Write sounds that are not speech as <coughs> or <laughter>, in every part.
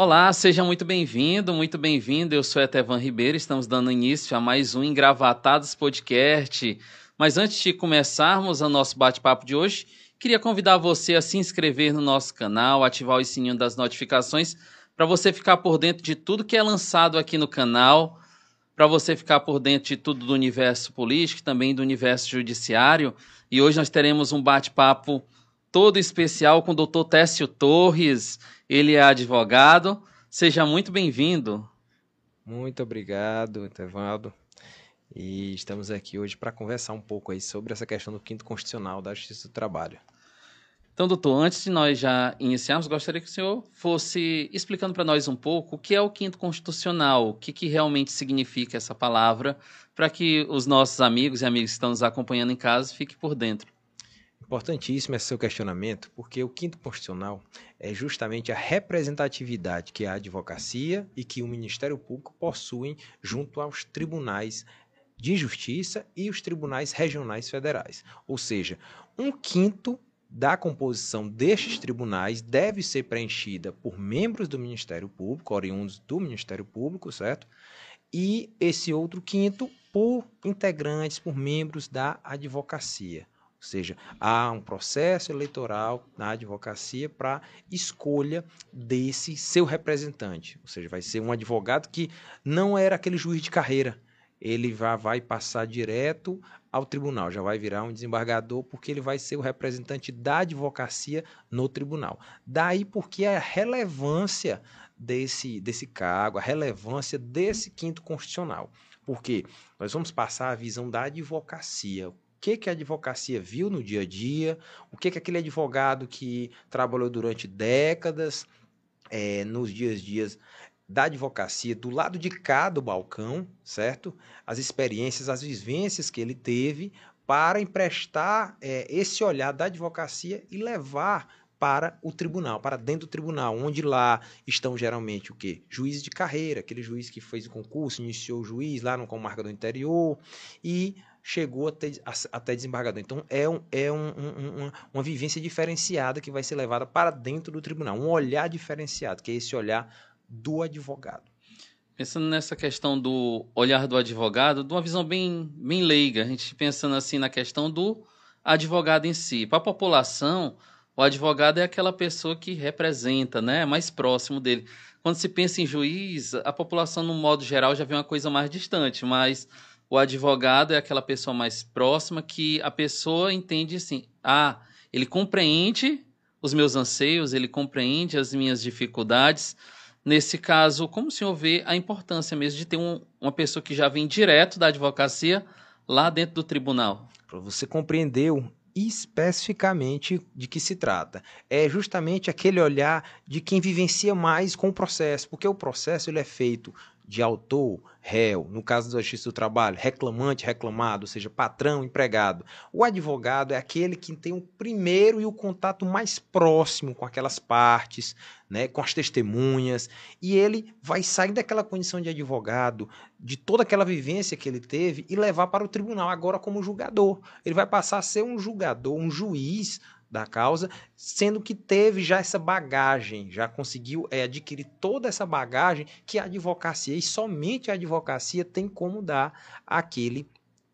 Olá, seja muito bem-vindo, muito bem-vindo. Eu sou Etevan Ribeiro, estamos dando início a mais um Engravatados Podcast. Mas antes de começarmos o nosso bate-papo de hoje, queria convidar você a se inscrever no nosso canal, ativar o sininho das notificações para você ficar por dentro de tudo que é lançado aqui no canal, para você ficar por dentro de tudo do universo político, também do universo judiciário. E hoje nós teremos um bate-papo todo especial com o Dr. Técio Torres. Ele é advogado. Seja muito bem-vindo. Muito obrigado, Etevaldo. E estamos aqui hoje para conversar um pouco aí sobre essa questão do quinto constitucional da Justiça do Trabalho. Então, doutor, antes de nós já iniciarmos, gostaria que o senhor fosse explicando para nós um pouco o que é o quinto constitucional, o que, que realmente significa essa palavra, para que os nossos amigos e amigas que estão nos acompanhando em casa fiquem por dentro. Importantíssimo esse seu questionamento, porque o quinto constitucional é justamente a representatividade que a advocacia e que o Ministério Público possuem junto aos tribunais de justiça e os tribunais regionais federais. Ou seja, um quinto da composição destes tribunais deve ser preenchida por membros do Ministério Público, oriundos do Ministério Público, certo? E esse outro quinto por integrantes, por membros da advocacia. Ou seja, há um processo eleitoral na advocacia para escolha desse seu representante. Ou seja, vai ser um advogado que não era aquele juiz de carreira. Ele vai, vai passar direto ao tribunal, já vai virar um desembargador, porque ele vai ser o representante da advocacia no tribunal. Daí porque a relevância desse, desse cargo, a relevância desse quinto constitucional. Porque nós vamos passar a visão da advocacia que, que a advocacia viu no dia a dia, o que, que aquele advogado que trabalhou durante décadas, é, nos dias a dias da advocacia, do lado de cá do balcão, certo? As experiências, as vivências que ele teve para emprestar é, esse olhar da advocacia e levar para o tribunal, para dentro do tribunal, onde lá estão geralmente o quê? Juízes de carreira, aquele juiz que fez o concurso, iniciou o juiz lá no comarca do interior e chegou até, até desembargador. Então, é, um, é um, um, uma, uma vivência diferenciada que vai ser levada para dentro do tribunal, um olhar diferenciado, que é esse olhar do advogado. Pensando nessa questão do olhar do advogado, de uma visão bem, bem leiga, a gente pensando assim na questão do advogado em si. Para a população, o advogado é aquela pessoa que representa, né, mais próximo dele. Quando se pensa em juiz, a população, no modo geral, já vê uma coisa mais distante, mas o advogado é aquela pessoa mais próxima que a pessoa entende assim: ah, ele compreende os meus anseios, ele compreende as minhas dificuldades. Nesse caso, como o senhor vê a importância mesmo de ter um, uma pessoa que já vem direto da advocacia lá dentro do tribunal? Você compreendeu especificamente de que se trata. É justamente aquele olhar de quem vivencia mais com o processo, porque o processo ele é feito de autor, réu, no caso da justiça do trabalho, reclamante, reclamado, ou seja, patrão, empregado. O advogado é aquele que tem o primeiro e o contato mais próximo com aquelas partes, né, com as testemunhas, e ele vai sair daquela condição de advogado, de toda aquela vivência que ele teve e levar para o tribunal agora como julgador. Ele vai passar a ser um julgador, um juiz da causa, sendo que teve já essa bagagem, já conseguiu é, adquirir toda essa bagagem que a advocacia e somente a advocacia tem como dar aquele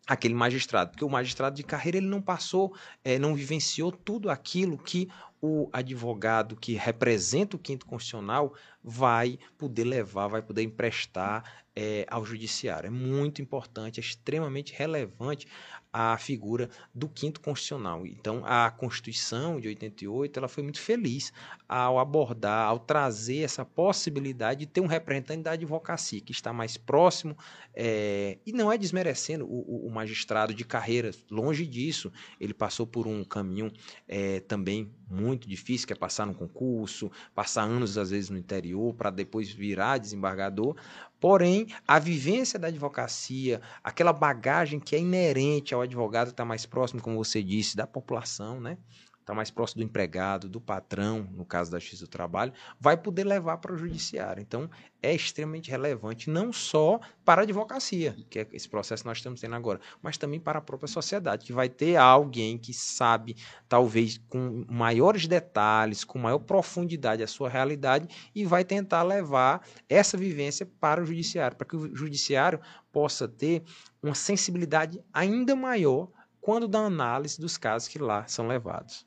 aquele magistrado, porque o magistrado de carreira ele não passou, é, não vivenciou tudo aquilo que o advogado que representa o quinto constitucional vai poder levar, vai poder emprestar é, ao judiciário. É muito importante, é extremamente relevante a figura do quinto constitucional. Então, a Constituição de 88 ela foi muito feliz ao abordar, ao trazer essa possibilidade de ter um representante da advocacia que está mais próximo é, e não é desmerecendo o, o, magistrado de carreira, longe disso. Ele passou por um caminho é, também muito difícil, que é passar no concurso, passar anos às vezes no interior para depois virar desembargador, Porém, a vivência da advocacia, aquela bagagem que é inerente ao advogado que está mais próximo, como você disse, da população, né? Está mais próximo do empregado, do patrão, no caso da Justiça do Trabalho, vai poder levar para o judiciário. Então, é extremamente relevante, não só para a advocacia, que é esse processo que nós estamos tendo agora, mas também para a própria sociedade, que vai ter alguém que sabe, talvez com maiores detalhes, com maior profundidade a sua realidade e vai tentar levar essa vivência para o judiciário, para que o judiciário possa ter uma sensibilidade ainda maior quando da análise dos casos que lá são levados.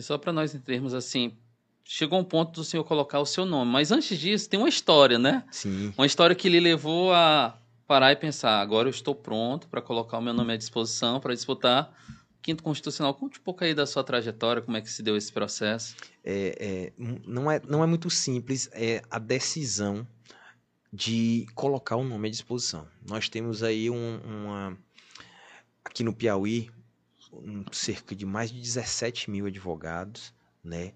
E só para nós entendermos assim, chegou um ponto do senhor colocar o seu nome, mas antes disso tem uma história, né? Sim. Uma história que lhe levou a parar e pensar, agora eu estou pronto para colocar o meu nome à disposição para disputar o quinto constitucional. Conte um pouco aí da sua trajetória, como é que se deu esse processo. É, é, não, é, não é muito simples é a decisão de colocar o nome à disposição. Nós temos aí um, uma aqui no Piauí cerca de mais de 17 mil advogados, né?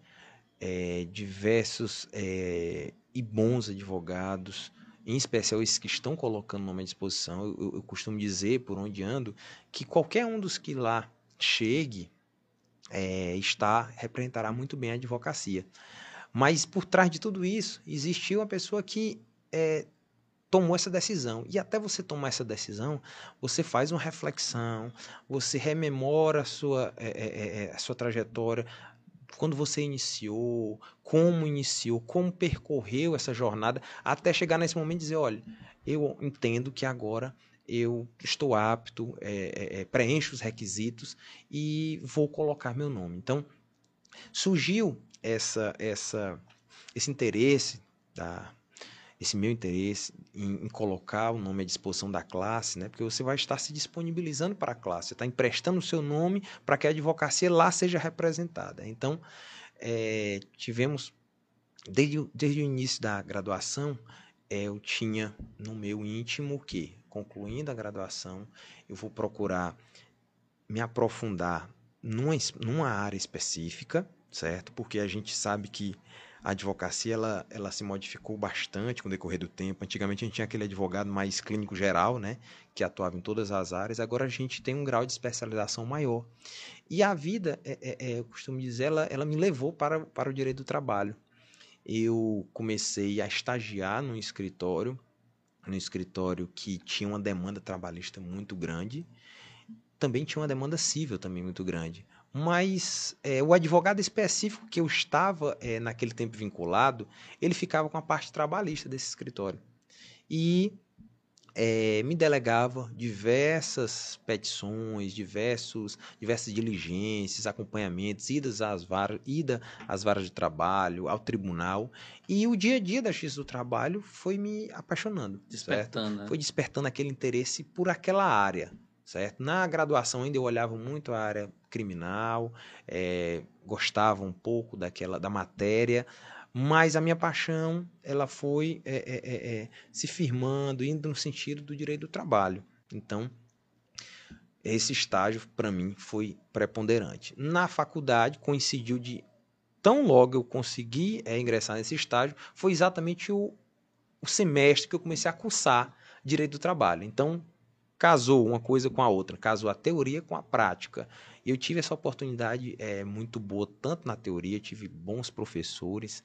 É, diversos é, e bons advogados, em especial esses que estão colocando o nome à disposição. Eu, eu, costumo dizer, por onde ando, que qualquer um dos que lá chegue é, está representará muito bem a advocacia. Mas por trás de tudo isso, existiu uma pessoa que é, tomou essa decisão. E até você tomar essa decisão, você faz uma reflexão, você rememora a sua, é, é, é, a sua trajetória, quando você iniciou, como iniciou, como percorreu essa jornada, até chegar nesse momento e dizer, olha, eu entendo que agora eu estou apto, é, é, é, preencho os requisitos e vou colocar meu nome. Então, surgiu essa, essa, esse interesse da, esse meu interesse em, em, colocar o nome à disposição da classe, né? porque você vai estar se disponibilizando para a classe, você está emprestando o seu nome para que a advocacia lá seja representada. Então, é, tivemos, desde, desde o início da graduação, é, eu tinha no meu íntimo que, concluindo a graduação, eu vou procurar me aprofundar numa, numa área específica, certo? Porque a gente sabe que a advocacia ela, ela se modificou bastante com o decorrer do tempo. Antigamente a gente tinha aquele advogado mais clínico geral, né, que atuava em todas as áreas. Agora a gente tem um grau de especialização maior. E a vida, é, é, é, eu costumo dizer, ela, ela me levou para, para o direito do trabalho. Eu comecei a estagiar num escritório, num escritório que tinha uma demanda trabalhista muito grande. Também tinha uma demanda civil também muito grande mas é, o advogado específico que eu estava é, naquele tempo vinculado, ele ficava com a parte trabalhista desse escritório. E é, me delegava diversas petições, diversos, diversas diligências, acompanhamentos, idas às varas, ida às varas de trabalho, ao tribunal. E o dia a dia da justiça do trabalho foi me apaixonando. Despertando. Né? Foi despertando aquele interesse por aquela área certo? Na graduação ainda eu olhava muito a área criminal, é, gostava um pouco daquela da matéria, mas a minha paixão ela foi é, é, é, se firmando, indo no sentido do direito do trabalho. Então, esse estágio para mim foi preponderante. Na faculdade coincidiu de tão logo eu consegui ingressar nesse estágio, foi exatamente o, o semestre que eu comecei a cursar direito do trabalho. Então, casou uma coisa com a outra, casou a teoria com a prática. Eu tive essa oportunidade é, muito boa, tanto na teoria, tive bons professores,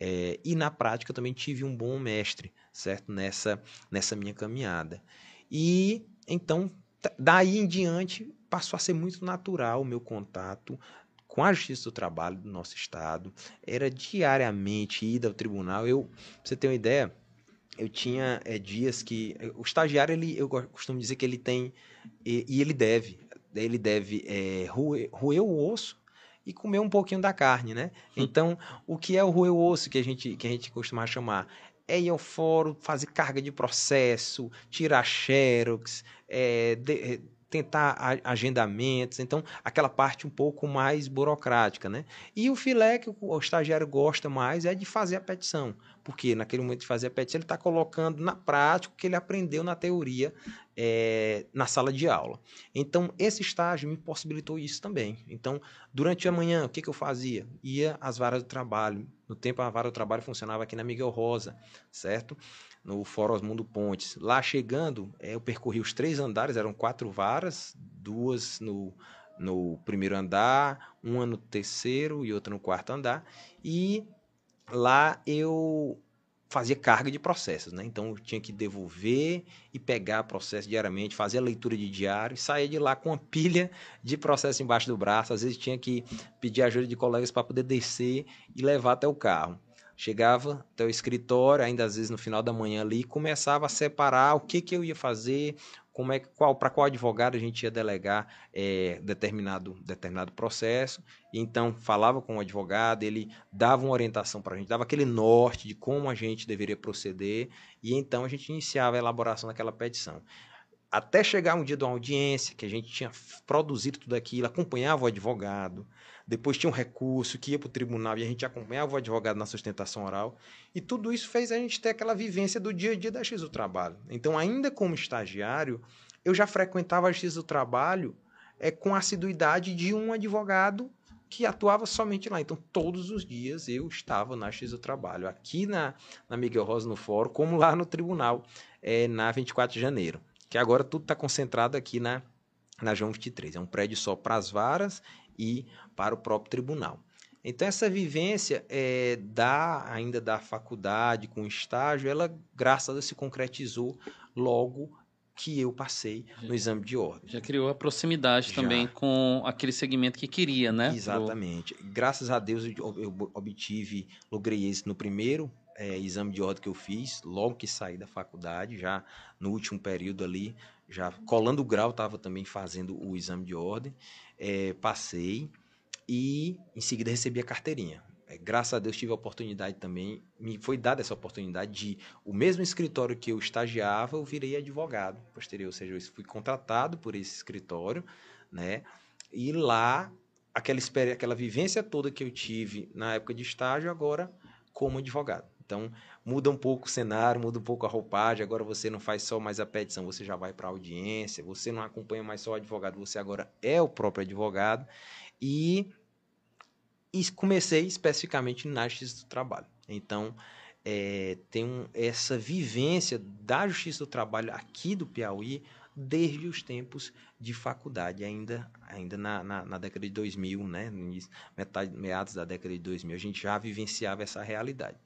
é, e na prática também tive um bom mestre, certo? Nessa, nessa minha caminhada. E então, daí em diante, passou a ser muito natural o meu contato com a Justiça do Trabalho do nosso estado. Era diariamente ida ao tribunal. Eu, pra você ter uma ideia, eu tinha é, dias que o estagiário ele eu costumo dizer que ele tem e, e ele deve ele deve é, roer, roer, o osso e comer um pouquinho da carne, né? Então, o que é o roer o osso que a gente que a gente costuma chamar é ir ao fórum, fazer carga de processo, tirar xerox, é, de, tentar agendamentos, então aquela parte um pouco mais burocrática, né? E o filé que o estagiário gosta mais é de fazer a petição, porque naquele momento de fazer a petição ele está colocando na prática o que ele aprendeu na teoria é, na sala de aula. Então esse estágio me possibilitou isso também. Então durante a manhã o que, que eu fazia? Ia às varas do trabalho. No tempo a vara do trabalho funcionava aqui na Miguel Rosa, certo? No Fórum Osmundo Pontes. Lá chegando, é, eu percorri os três andares, eram quatro varas, duas no, no primeiro andar, uma no terceiro e outra no quarto andar. E lá eu fazia carga de processos, né? Então eu tinha que devolver e pegar processo diariamente, fazer a leitura de diário e sair de lá com uma pilha de processo embaixo do braço. Às vezes tinha que pedir ajuda de colegas para poder descer e levar até o carro. Chegava até o escritório, ainda às vezes no final da manhã ali, começava a separar o que, que eu ia fazer, como é qual para qual advogado a gente ia delegar é, determinado determinado processo. Então falava com o advogado ele dava uma orientação para a gente dava aquele norte de como a gente deveria proceder e então a gente iniciava a elaboração daquela petição. Até chegar um dia de uma audiência que a gente tinha produzido tudo aquilo acompanhava o advogado depois tinha um recurso que ia para o tribunal e a gente acompanhava o advogado na sustentação oral. E tudo isso fez a gente ter aquela vivência do dia a dia da X do Trabalho. Então, ainda como estagiário, eu já frequentava a X do Trabalho é, com a assiduidade de um advogado que atuava somente lá. Então, todos os dias eu estava na X do Trabalho, aqui na, na Miguel Rosa no Fórum, como lá no tribunal, é, na 24 de janeiro. Que agora tudo está concentrado aqui na, na João 23. É um prédio só para as varas e para o próprio tribunal. Então essa vivência é, da ainda da faculdade com estágio, ela graças a Deus se concretizou logo que eu passei no exame de ordem. Já criou a proximidade Já. também com aquele segmento que queria, né? Exatamente. Graças a Deus eu, eu obtive, logrei esse no primeiro é, exame de ordem que eu fiz, logo que saí da faculdade, já no último período ali, já colando o grau, estava também fazendo o exame de ordem é, passei e em seguida recebi a carteirinha. É, graças a Deus tive a oportunidade também, me foi dada essa oportunidade de o mesmo escritório que eu estagiava, eu virei advogado posterior, ou seja, eu fui contratado por esse escritório, né? E lá aquela aquela vivência toda que eu tive na época de estágio agora como advogado. Então, muda um pouco o cenário, muda um pouco a roupagem. Agora você não faz só mais a petição, você já vai para a audiência, você não acompanha mais só o advogado, você agora é o próprio advogado. E, e comecei especificamente na Justiça do Trabalho. Então, é, tem essa vivência da Justiça do Trabalho aqui do Piauí desde os tempos de faculdade, ainda, ainda na, na, na década de 2000, né? Metade, meados da década de 2000, a gente já vivenciava essa realidade.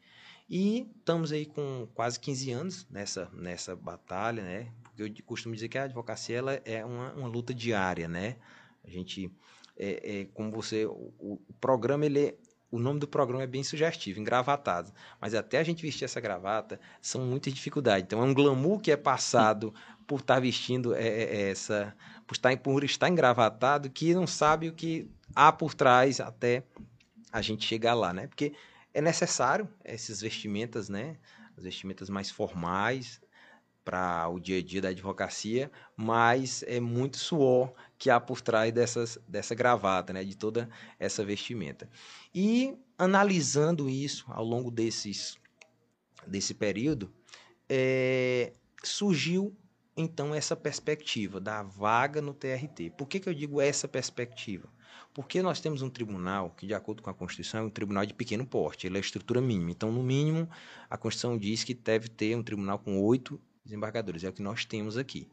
E estamos aí com quase 15 anos nessa, nessa batalha, né? Porque eu costumo dizer que a advocacia ela é uma, uma luta diária, né? A gente, é, é como você, o, o, programa, ele é, o nome do programa é bem sugestivo, engravatado. Mas até a gente vestir essa gravata, são muitas dificuldades. Então, é um glamour que é passado por estar vestindo é, é, é, essa... Por estar, por estar engravatado, que não sabe o que há por trás até a gente chegar lá, né? Porque é necessário essas vestimentas, né? As vestimentas mais formais para o dia a dia da advocacia, mas é muito suor que há por trás dessas, dessa gravata, né? De toda essa vestimenta. E analisando isso ao longo desses, desse período, é, surgiu então essa perspectiva da vaga no TRT. Por que, que eu digo essa perspectiva? Porque nós temos um tribunal que, de acordo com a Constituição, é um tribunal de pequeno porte, ele é a estrutura mínima. Então, no mínimo, a Constituição diz que deve ter um tribunal com oito desembargadores, é o que nós temos aqui.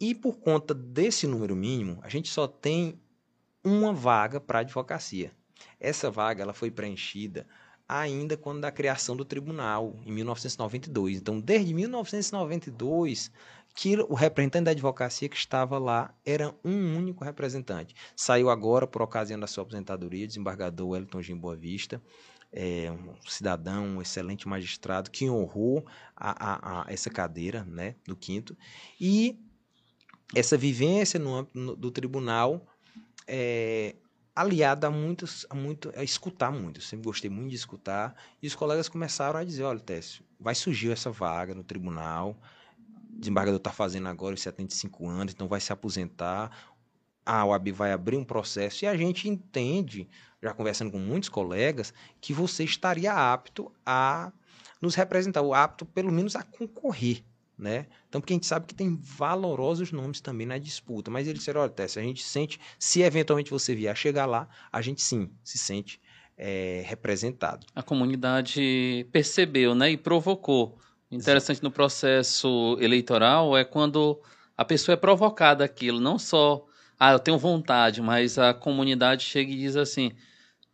E por conta desse número mínimo, a gente só tem uma vaga para advocacia. Essa vaga ela foi preenchida ainda quando da criação do tribunal, em 1992. Então, desde 1992, que o representante da advocacia que estava lá era um único representante. Saiu agora, por ocasião da sua aposentadoria, desembargador Wellington Gim Boa Vista, é, um cidadão, um excelente magistrado, que honrou a, a, a essa cadeira né, do quinto. E essa vivência no âmbito do tribunal é, aliada a muitos, a muito, a escutar muito. Eu sempre gostei muito de escutar. E os colegas começaram a dizer: olha, Técio, vai surgir essa vaga no tribunal desembargador está fazendo agora os 75 anos, então vai se aposentar. A OAB vai abrir um processo e a gente entende, já conversando com muitos colegas, que você estaria apto a nos representar, ou apto pelo menos a concorrer. Né? Então, porque a gente sabe que tem valorosos nomes também na disputa, mas ele disseram, olha, Tessa, a gente sente, se eventualmente você vier chegar lá, a gente sim se sente é, representado. A comunidade percebeu, né, e provocou Interessante no processo eleitoral é quando a pessoa é provocada aquilo, não só ah, eu tenho vontade, mas a comunidade chega e diz assim,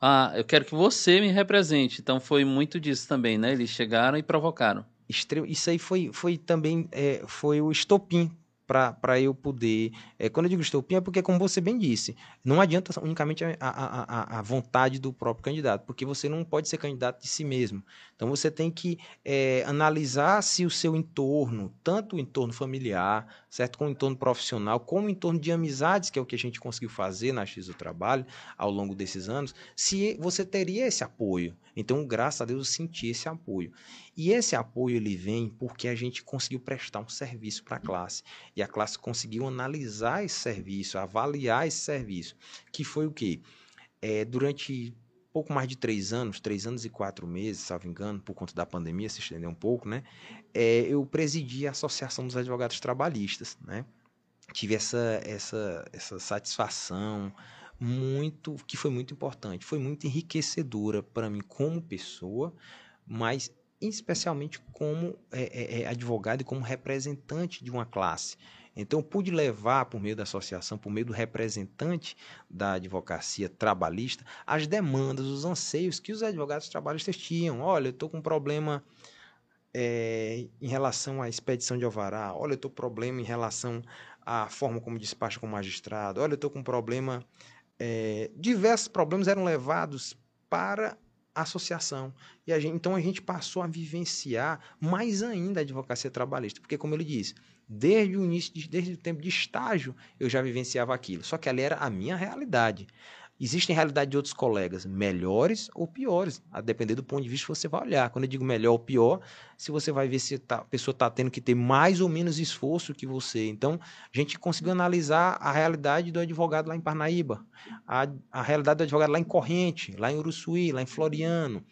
ah, eu quero que você me represente. Então foi muito disso também, né? Eles chegaram e provocaram. Isso aí foi, foi também é, foi o estopim para eu poder. É, quando eu digo estopim, é porque, como você bem disse, não adianta unicamente a, a, a, a, vontade do próprio candidato, porque você não pode ser candidato de si mesmo. Então você tem que é, analisar se o seu entorno, tanto o entorno familiar, certo, como o entorno profissional, como o entorno de amizades, que é o que a gente conseguiu fazer na X do Trabalho ao longo desses anos, se você teria esse apoio. Então, graças a Deus, eu senti esse apoio. E esse apoio ele vem porque a gente conseguiu prestar um serviço para a classe. E a classe conseguiu analisar esse serviço, avaliar esse serviço. Que foi o quê? É, durante pouco mais de três anos, três anos e quatro meses, salvo engano, por conta da pandemia, se estendeu um pouco, né? É, eu presidi a Associação dos Advogados Trabalhistas, né? Tive essa, essa, essa satisfação muito, que foi muito importante, foi muito enriquecedora para mim como pessoa, mas especialmente como é, é, é, advogado e como representante de uma classe. Então, pude levar, por meio da associação, por meio do representante da advocacia trabalhista, as demandas, os anseios que os advogados trabalhistas tinham. Olha, eu estou com um problema é, em relação à expedição de alvará. Olha, eu estou com problema em relação à forma como despacha com o magistrado. Olha, eu estou com problema. É, diversos problemas eram levados para associação. E a gente, então a gente passou a vivenciar mais ainda a advocacia trabalhista, porque como ele disse, desde o início, desde o tempo de estágio, eu já vivenciava aquilo. Só que ali era a minha realidade. Existem realidade de outros colegas melhores ou piores, a depender do ponto de vista que você vai olhar. Quando eu digo melhor ou pior, se você vai ver se tá, a pessoa está tendo que ter mais ou menos esforço que você. Então, a gente conseguiu analisar a realidade do advogado lá em Parnaíba, a, a realidade do advogado lá em Corrente, lá em Uruçuí, lá em Floriano.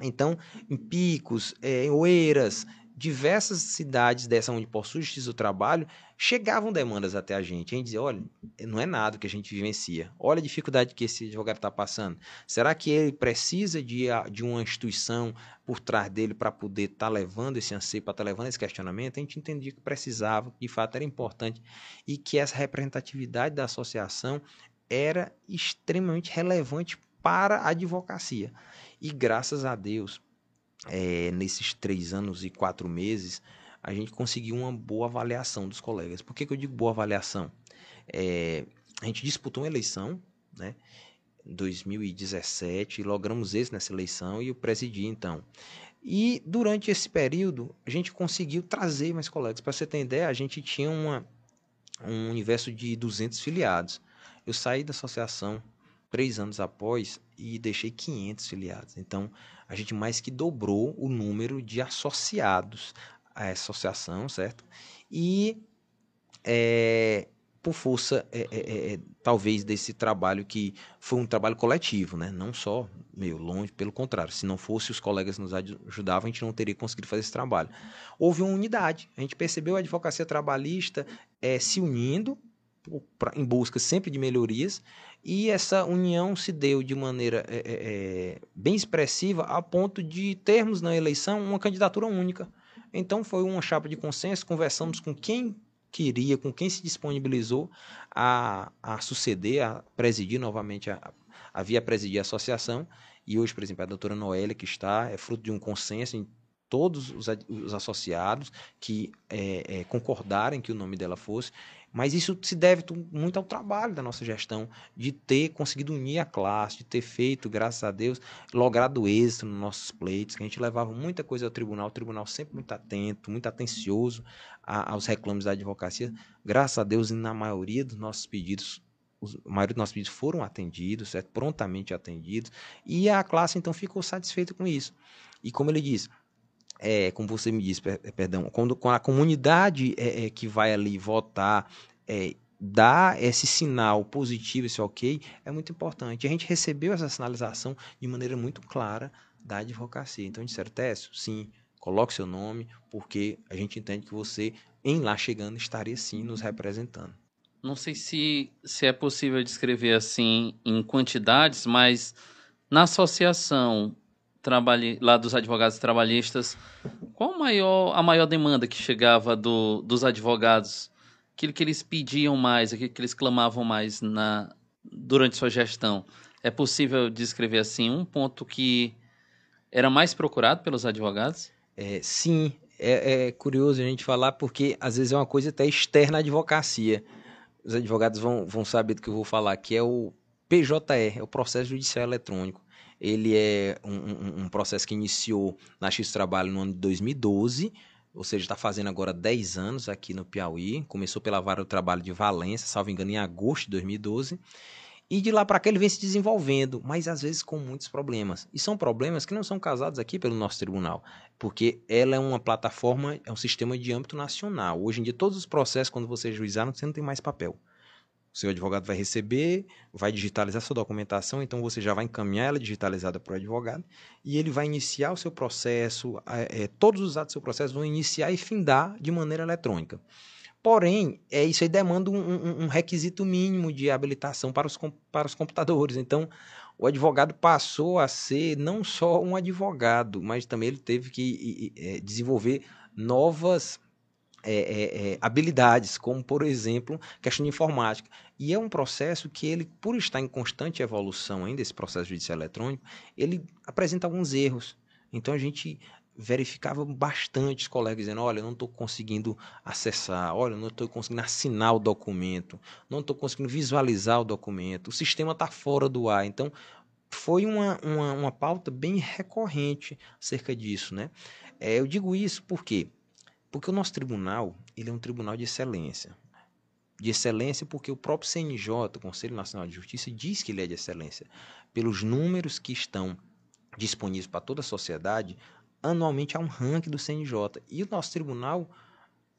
Então, em Picos, é, em Oeiras, diversas cidades dessa onde possui justiça do trabalho chegavam demandas até a gente. A gente dizia, olha, não é nada que a gente vivencia. Olha a dificuldade que esse advogado está passando. Será que ele precisa de, de uma instituição por trás dele para poder estar tá levando esse anseio, para estar tá levando esse questionamento? A gente entendia que precisava, que de fato era importante e que essa representatividade da associação era extremamente relevante para a advocacia. E graças a Deus, é, nesses três anos e quatro meses, a gente conseguiu uma boa avaliação dos colegas. Por que, que eu digo boa avaliação? É, a gente disputou uma eleição, né? 2017, logramos esse nessa eleição e eu presidi então. E durante esse período, a gente conseguiu trazer mais colegas. Para você ter ideia, a gente tinha uma, um universo de 200 filiados. Eu saí da associação três anos após e deixei 500 filiados. Então, a gente mais que dobrou o número de associados à associação, certo? E é, por força, é, é, é, é, talvez, desse trabalho que foi um trabalho coletivo, né? Não só meio longe, pelo contrário. Se não fosse os colegas nos ajudavam, a gente não teria conseguido fazer esse trabalho. Houve uma unidade. A gente percebeu a advocacia trabalhista é, se unindo pra, em busca sempre de melhorias e essa união se deu de maneira é, é, bem expressiva a ponto de termos na eleição uma candidatura única. Então foi uma chapa de consenso, conversamos com quem queria, com quem se disponibilizou a, a suceder, a presidir novamente, a, a via presidir a associação. E hoje, por exemplo, a doutora Noélia, que está, é fruto de um consenso em todos os, os associados que é, é, concordarem que o nome dela fosse. Mas isso se deve muito ao trabalho da nossa gestão, de ter conseguido unir a classe, de ter feito, graças a Deus, logrado êxito nos nossos pleitos, que a gente levava muita coisa ao tribunal, o tribunal sempre muito atento, muito atencioso aos reclames da advocacia. Graças a Deus, na maioria dos nossos pedidos, a maioria dos nossos pedidos foram atendidos, certo? prontamente atendidos, e a classe então ficou satisfeita com isso. E como ele disse, é, como você me disse, perdão, quando, quando a comunidade é, é, que vai ali votar é, dá esse sinal positivo, esse ok, é muito importante. A gente recebeu essa sinalização de maneira muito clara da advocacia. Então, disseram, Técio, sim, coloque seu nome, porque a gente entende que você, em lá chegando, estaria sim nos representando. Não sei se, se é possível descrever assim em quantidades, mas na associação, trabalhe, lá dos advogados trabalhistas, qual maior, a maior demanda que chegava do, dos advogados aquilo que eles pediam mais, aquilo que eles clamavam mais na durante sua gestão. É possível descrever assim um ponto que era mais procurado pelos advogados? É, sim, é, é, curioso a gente falar porque às vezes é uma coisa até externa à advocacia. Os advogados vão, vão saber do que eu vou falar, que é o PJE, é o processo judicial eletrônico. Ele é um, um, processo que iniciou na X Trabalho no ano de 2012, ou seja, está fazendo agora 10 anos aqui no Piauí. Começou pela Vara do Trabalho de Valência, salvo engano, em agosto de 2012. E de lá para cá ele vem se desenvolvendo, mas às vezes com muitos problemas. E são problemas que não são causados aqui pelo nosso tribunal, porque ela é uma plataforma, é um sistema de âmbito nacional. Hoje em dia, todos os processos, quando você é juizar, você não tem mais papel. O seu advogado vai receber, vai digitalizar sua documentação, então você já vai encaminhar ela digitalizada para o advogado e ele vai iniciar o seu processo, é, todos os atos do seu processo vão iniciar e findar de maneira eletrônica. Porém, é, isso aí demanda um, um, um, requisito mínimo de habilitação para os, para os computadores. Então, o advogado passou a ser não só um advogado, mas também ele teve que é, desenvolver novas é, é, é, habilidades, como, por exemplo, questão de informática. E é um processo que ele, por estar em constante evolução ainda, esse processo judicial eletrônico, ele apresenta alguns erros. Então, a gente verificava bastante os colegas dizendo: olha, eu não estou conseguindo acessar, olha, eu não estou conseguindo assinar o documento, não estou conseguindo visualizar o documento, o sistema está fora do ar. Então, foi uma, uma, uma, pauta bem recorrente acerca disso. Né? É, eu digo isso porque porque o nosso tribunal ele é um tribunal de excelência. De excelência porque o próprio CNJ, o Conselho Nacional de Justiça, diz que ele é de excelência. Pelos números que estão disponíveis para toda a sociedade, anualmente há um ranking do CNJ. E o nosso tribunal,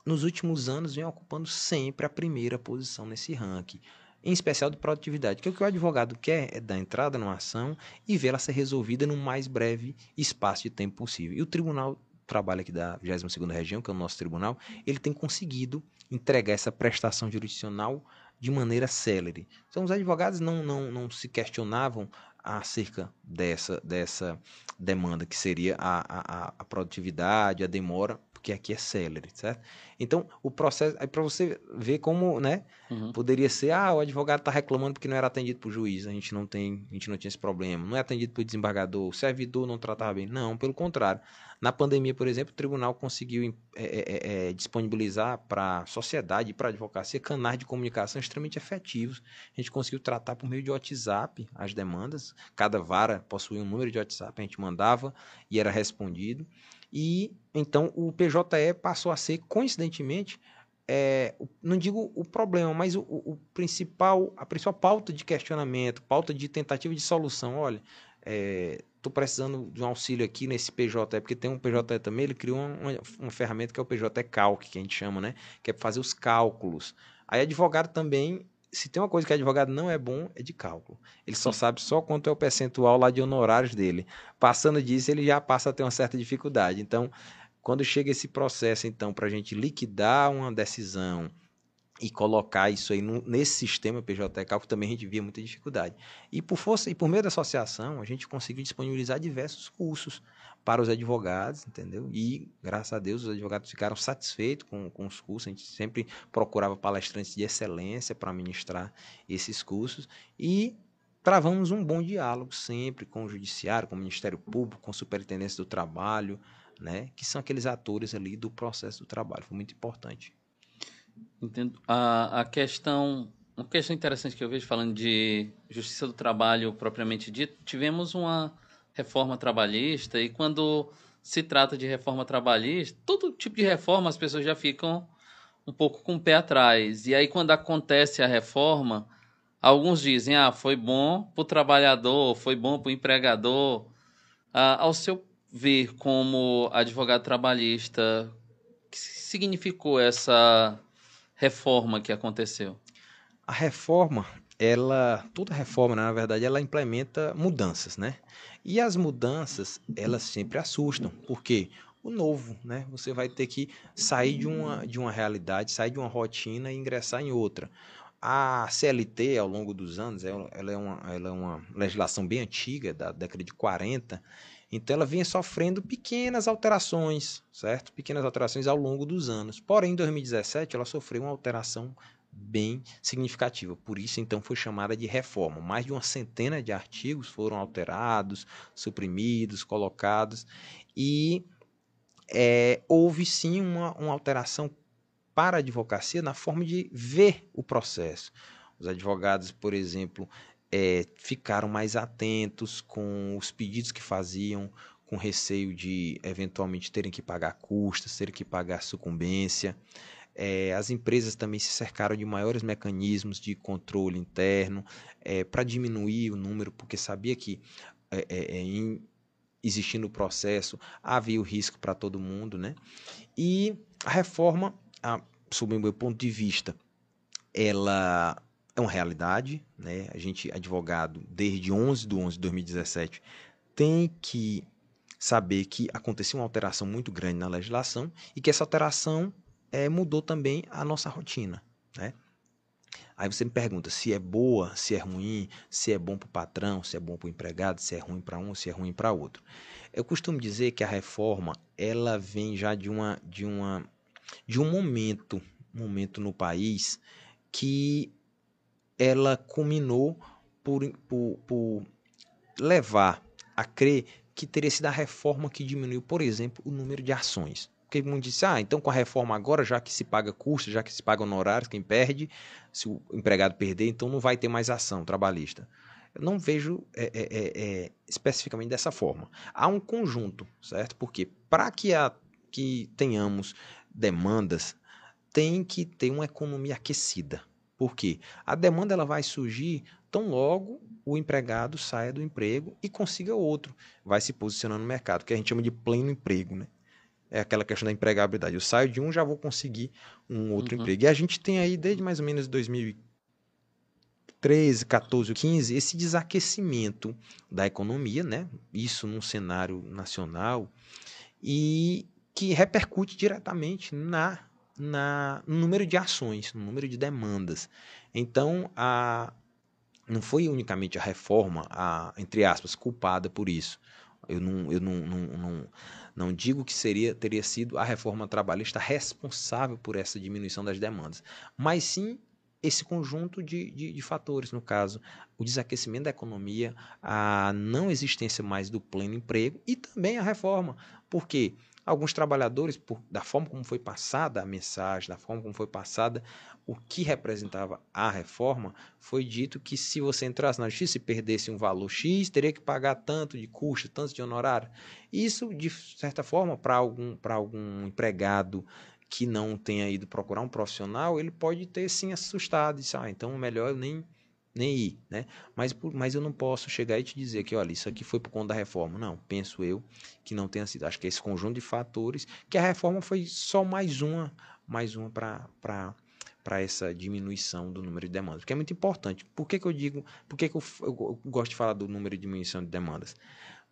nos últimos anos, vem ocupando sempre a primeira posição nesse ranking, em especial de produtividade. Que o que o advogado quer é dar entrada numa ação e ver ela ser resolvida no mais breve espaço de tempo possível. E o tribunal trabalho aqui da 22ª região, que é o nosso tribunal, ele tem conseguido entregar essa prestação jurisdicional de maneira célere. Então, os advogados não, não, não se questionavam acerca dessa, dessa demanda, que seria a, a, a produtividade, a demora, porque aqui é célere, certo? Então, o processo, aí para você ver como, né, uhum. poderia ser, ah, o advogado está reclamando porque não era atendido por juiz, a gente não tem, a gente não tinha esse problema, não é atendido por desembargador, o servidor não tratava bem. Não, pelo contrário. Na pandemia, por exemplo, o tribunal conseguiu é, é, é, disponibilizar para a sociedade e para a advocacia canais de comunicação extremamente efetivos. A gente conseguiu tratar por meio de WhatsApp as demandas. Cada vara possuía um número de WhatsApp, a gente mandava e era respondido. E então o PJE passou a ser, coincidentemente, é, não digo o problema, mas o, o, principal, a principal pauta de questionamento, pauta de tentativa de solução. Olha, é, estou precisando de um auxílio aqui nesse PJ, porque tem um PJ também, ele criou uma, uma, ferramenta que é o PJ Calc, que a gente chama, né? Que é para fazer os cálculos. Aí advogado também, se tem uma coisa que advogado não é bom, é de cálculo. Ele só sabe só quanto é o percentual lá de honorários dele. Passando disso, ele já passa a ter uma certa dificuldade. Então, quando chega esse processo, então, para a gente liquidar uma decisão, e colocar isso aí no, nesse sistema PJ Cálculo também a gente via muita dificuldade. E por força e por meio da associação, a gente conseguiu disponibilizar diversos cursos para os advogados, entendeu? E graças a Deus os advogados ficaram satisfeitos com, com os cursos. A gente sempre procurava palestrantes de excelência para ministrar esses cursos e travamos um bom diálogo sempre com o judiciário, com o Ministério Público, com a Superintendência do Trabalho, né? Que são aqueles atores ali do processo do trabalho. Foi muito importante. Entendo. A, a questão, uma questão interessante que eu vejo falando de justiça do trabalho propriamente dito, tivemos uma reforma trabalhista e quando se trata de reforma trabalhista, todo tipo de reforma as pessoas já ficam um pouco com o pé atrás. E aí quando acontece a reforma, alguns dizem: "Ah, foi bom para o trabalhador, foi bom para o empregador". Ah, ao seu ver como advogado trabalhista, que significou essa reforma que aconteceu? A reforma, ela, toda reforma, né, na verdade, ela implementa mudanças, né? E as mudanças, elas sempre assustam, porque o novo, né? Você vai ter que sair de uma, de uma realidade, sair de uma rotina e ingressar em outra. A CLT, ao longo dos anos, ela, é, uma, ela é uma legislação bem antiga, da década de 40, Então ela vinha sofrendo pequenas alterações, certo? Pequenas alterações ao longo dos anos. Porém, em 2017 ela sofreu uma alteração bem significativa. Por isso, então, foi chamada de reforma. Mais de uma centena de artigos foram alterados, suprimidos, colocados, e é, houve sim uma, uma alteração para a advocacia na forma de ver o processo. Os advogados, por exemplo, é, ficaram mais atentos com os pedidos que faziam, com receio de eventualmente terem que pagar custas, terem que pagar sucumbência. É, as empresas também se cercaram de maiores mecanismos de controle interno é, para diminuir o número, porque sabia que é, é, é em, existindo o processo havia o risco para todo mundo. Né? E a reforma, a, sob o meu ponto de vista, ela é uma realidade. Né? A gente, advogado, desde 11 de 11 de 2017, tem que saber que aconteceu uma alteração muito grande na legislação e que essa alteração é, mudou também a nossa rotina, né? Aí você me pergunta se é boa, se é ruim, se é bom para o patrão, se é bom para o empregado, se é ruim para um, se é ruim para outro. Eu costumo dizer que a reforma ela vem já de uma de uma de um momento, momento no país que ela culminou por, por, por levar a crer que teria sido a reforma que diminuiu, por exemplo, o número de ações. Porque mundo disse, ah, então com a reforma agora, já que se paga custos, já que se paga honorários, quem perde, se o empregado perder, então não vai ter mais ação trabalhista. Eu não vejo é, é, é, é especificamente dessa forma. Há um conjunto, certo? Porque para que, a, que tenhamos demandas, tem que ter uma economia aquecida. Por quê? A demanda ela vai surgir tão logo o empregado saia do emprego e consiga outro. Vai se posicionando no mercado, que a gente chama de pleno emprego, né? é aquela questão da empregabilidade. Eu saio de um, já vou conseguir um outro uhum. emprego. E a gente tem aí, desde mais ou menos 2013, 14, 15, esse desaquecimento da economia, né? Isso num cenário nacional, e que repercute diretamente na, na, no número de ações, no número de demandas. Então, a, não foi unicamente a reforma, a, entre aspas, culpada por isso. Eu não, eu não, não, não não digo que seria, teria sido a reforma trabalhista responsável por essa diminuição das demandas, mas sim esse conjunto de, de, de, fatores, no caso, o desaquecimento da economia, a não existência mais do pleno emprego e também a reforma. Porque alguns trabalhadores, por, da forma como foi passada a mensagem, da forma como foi passada o que representava a reforma, foi dito que se você entrasse na justiça e perdesse um valor X, teria que pagar tanto de custo, tanto de honorário. Isso, de certa forma, para algum, algum empregado que não tenha ido procurar um profissional, ele pode ter sim assustado e disse, ah, então melhor eu nem, nem ir, né? Mas, mas eu não posso chegar e te dizer que, olha, isso aqui foi por conta da reforma. Não, penso eu que não tenha sido. Acho que é esse conjunto de fatores, que a reforma foi só mais uma, mais uma para para essa diminuição do número de demandas, porque é muito importante. Por que, que eu digo, por que, que eu, eu, gosto de falar do número de diminuição de demandas?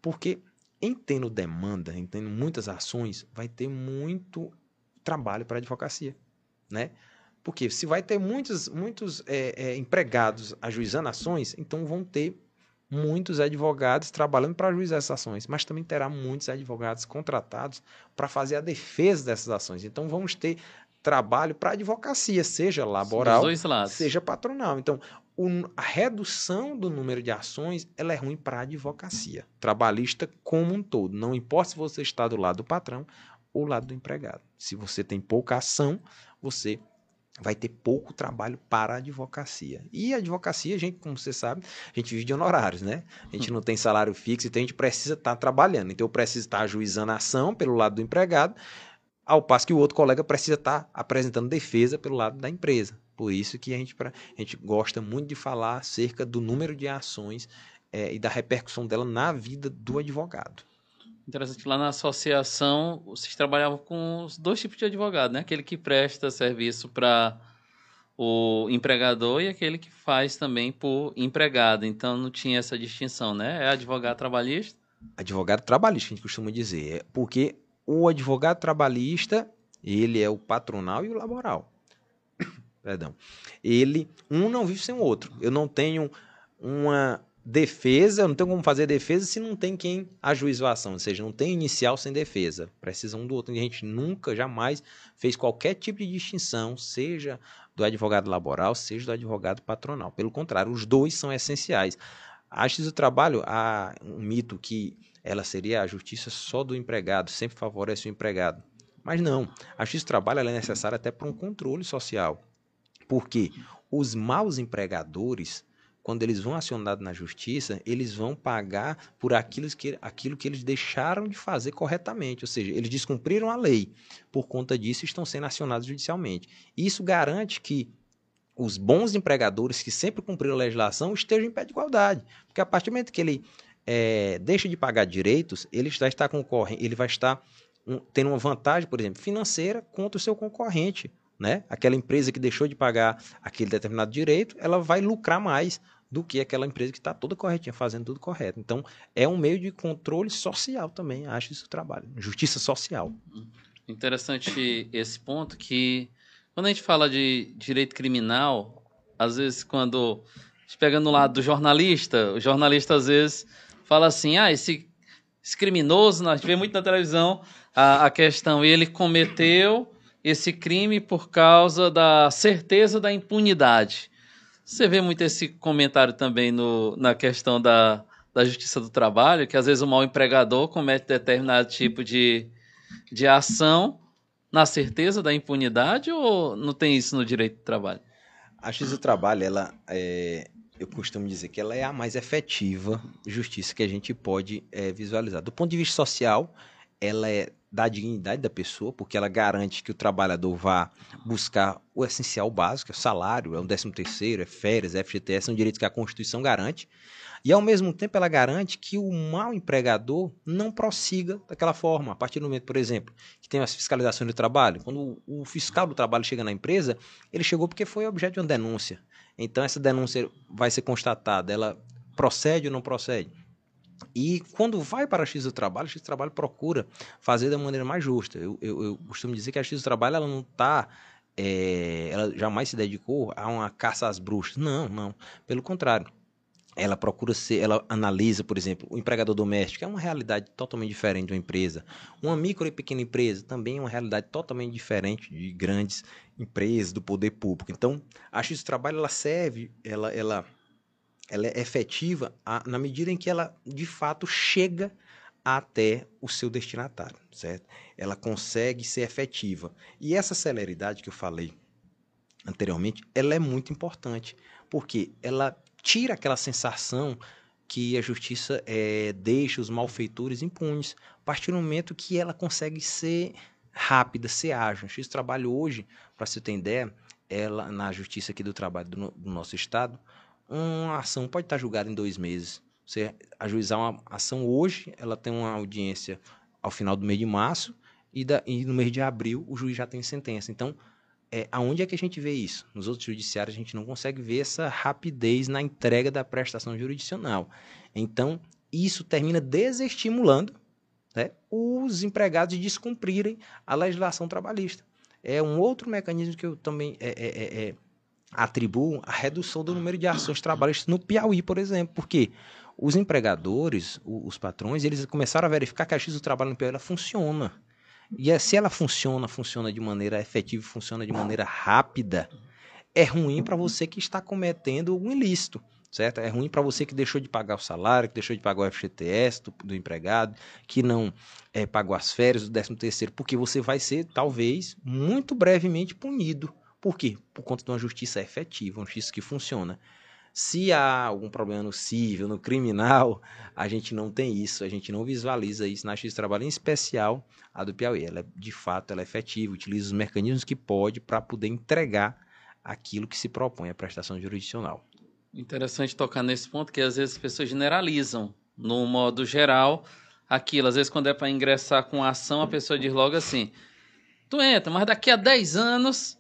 Porque em tendo demanda, em tendo muitas ações, vai ter muito trabalho para a advocacia, né? Porque se vai ter muitos, muitos é, é, empregados ajuizando ações, então vão ter muitos advogados trabalhando para ajuizar essas ações, mas também terá muitos advogados contratados para fazer a defesa dessas ações. Então vamos ter trabalho para advocacia, seja laboral, seja patronal. Então, o, a redução do número de ações ela é ruim para a advocacia trabalhista como um todo. Não importa se você está do lado do patrão ou do lado do empregado. Se você tem pouca ação, você vai ter pouco trabalho para a advocacia. E a advocacia, a gente, como você sabe, a gente vive de honorários, né? A gente não tem salário fixo, então a gente precisa estar trabalhando. Então eu preciso estar ajuizando a ação pelo lado do empregado ao passo que o outro colega precisa estar tá apresentando defesa pelo lado da empresa. Por isso que a gente, a gente gosta muito de falar acerca do número de ações é, e da repercussão dela na vida do advogado. Interessante, lá na associação vocês trabalhavam com os dois tipos de advogado, né? Aquele que presta serviço para o empregador e aquele que faz também por empregado. Então não tinha essa distinção, né? É advogado trabalhista? Advogado trabalhista, a gente costuma dizer. É porque o advogado trabalhista, ele é o patronal e o laboral. <coughs> Perdão. Ele, um não vive sem o outro. Eu não tenho uma defesa, não tenho como fazer defesa se não tem quem ajuizou a ação, ou seja, não tem inicial sem defesa. Precisa um do outro. A gente nunca, jamais fez qualquer tipo de distinção, seja do advogado laboral, seja do advogado patronal. Pelo contrário, os dois são essenciais. A justiça do trabalho, há um mito que ela seria a justiça só do empregado, sempre favorece o empregado. Mas não, a justiça do trabalho é necessária até para um controle social. Porque os maus empregadores, quando eles vão acionados na justiça, eles vão pagar por aquilo que, aquilo que eles deixaram de fazer corretamente, ou seja, eles descumpriram a lei. Por conta disso, estão sendo acionados judicialmente. Isso garante que os bons empregadores que sempre cumpriram a legislação estejam em pé de igualdade. Porque a partir do momento que ele é, deixa de pagar direitos, ele vai estar concorrendo, ele vai estar um, tendo uma vantagem, por exemplo, financeira contra o seu concorrente né? Aquela empresa que deixou de pagar aquele determinado direito, ela vai lucrar mais do que aquela empresa que está toda corretinha, fazendo tudo correto. Então, é um meio de controle social também, acho isso trabalho. Justiça social. Interessante esse ponto que, quando a gente fala de direito criminal, às vezes quando pega no lado do jornalista, o jornalista às vezes fala assim, ah, esse, esse criminoso, nós vê muito na televisão a, a questão, ele cometeu esse crime por causa da certeza da impunidade. Você vê muito esse comentário também no, na questão da, da justiça do trabalho, que às vezes o mau empregador comete determinado tipo de, de ação na certeza da impunidade ou não tem isso no direito do trabalho? A justiça do trabalho, ela é, eu costumo dizer que ela é a mais efetiva justiça que a gente pode é, visualizar. Do ponto de vista social, ela é da dignidade da pessoa, porque ela garante que o trabalhador vá buscar o essencial básico, é o salário, é o 13 terceiro, é férias, é FGTS, são direitos que a Constituição garante. E, ao mesmo tempo, ela garante que o mau empregador não prossiga daquela forma. A partir do momento, por exemplo, que tem as fiscalizações do trabalho, quando o fiscal do trabalho chega na empresa, ele chegou porque foi objeto de uma denúncia. Então, essa denúncia vai ser constatada, ela procede ou não procede? E quando vai para a X do Trabalho, a X do Trabalho procura fazer da maneira mais justa. Eu, eu, eu costumo dizer que a X do Trabalho ela não está. É, ela jamais se dedicou a uma caça às bruxas. Não, não. Pelo contrário. Ela procura ser, ela analisa, por exemplo, o empregador doméstico, é uma realidade totalmente diferente de uma empresa. Uma micro e pequena empresa também é uma realidade totalmente diferente de grandes empresas, do poder público. Então, a X do Trabalho ela serve, ela, ela ela é efetiva a, na medida em que ela de fato chega até o seu destinatário, certo? Ela consegue ser efetiva. E essa celeridade que eu falei anteriormente, ela é muito importante, porque ela tira aquela sensação que a justiça é, deixa os malfeitores impunes, a partir do momento que ela consegue ser rápida, ser ágil. O trabalho hoje, para você ter ideia, ela na justiça aqui do trabalho do, do nosso estado, uma ação pode estar julgada em dois meses. Você ajuizar uma ação hoje, ela tem uma audiência ao final do mês de março e, da, e no mês de abril o juiz já tem sentença. Então, é, aonde é que a gente vê isso? Nos outros judiciários a gente não consegue ver essa rapidez na entrega da prestação jurisdicional. Então, isso termina desestimulando né, os empregados de descumprirem a legislação trabalhista. É um outro mecanismo que eu também é, é, atribuam a redução do número de ações trabalhistas no Piauí, por exemplo, porque os empregadores, os patrões, eles começaram a verificar que a justiça do trabalho no Piauí ela funciona. E é, se ela funciona, funciona de maneira efetiva, funciona de maneira rápida, é ruim para você que está cometendo um ilícito, certo? É ruim para você que deixou de pagar o salário, que deixou de pagar o FGTS do, do empregado, que não é, pagou as férias do 13 terceiro, porque você vai ser, talvez, muito brevemente punido por quê? Por conta de uma justiça efetiva, uma justiça que funciona. Se há algum problema no civil, no criminal, a gente não tem isso, a gente não visualiza isso na justiça de trabalho, em especial a do Piauí. Ela, de fato, ela é efetiva, utiliza os mecanismos que pode para poder entregar aquilo que se propõe a prestação jurisdicional. Interessante tocar nesse ponto, que às vezes as pessoas generalizam, no modo geral, aquilo. Às vezes, quando é para ingressar com a ação, a pessoa diz logo assim: tu entra, mas daqui a 10 anos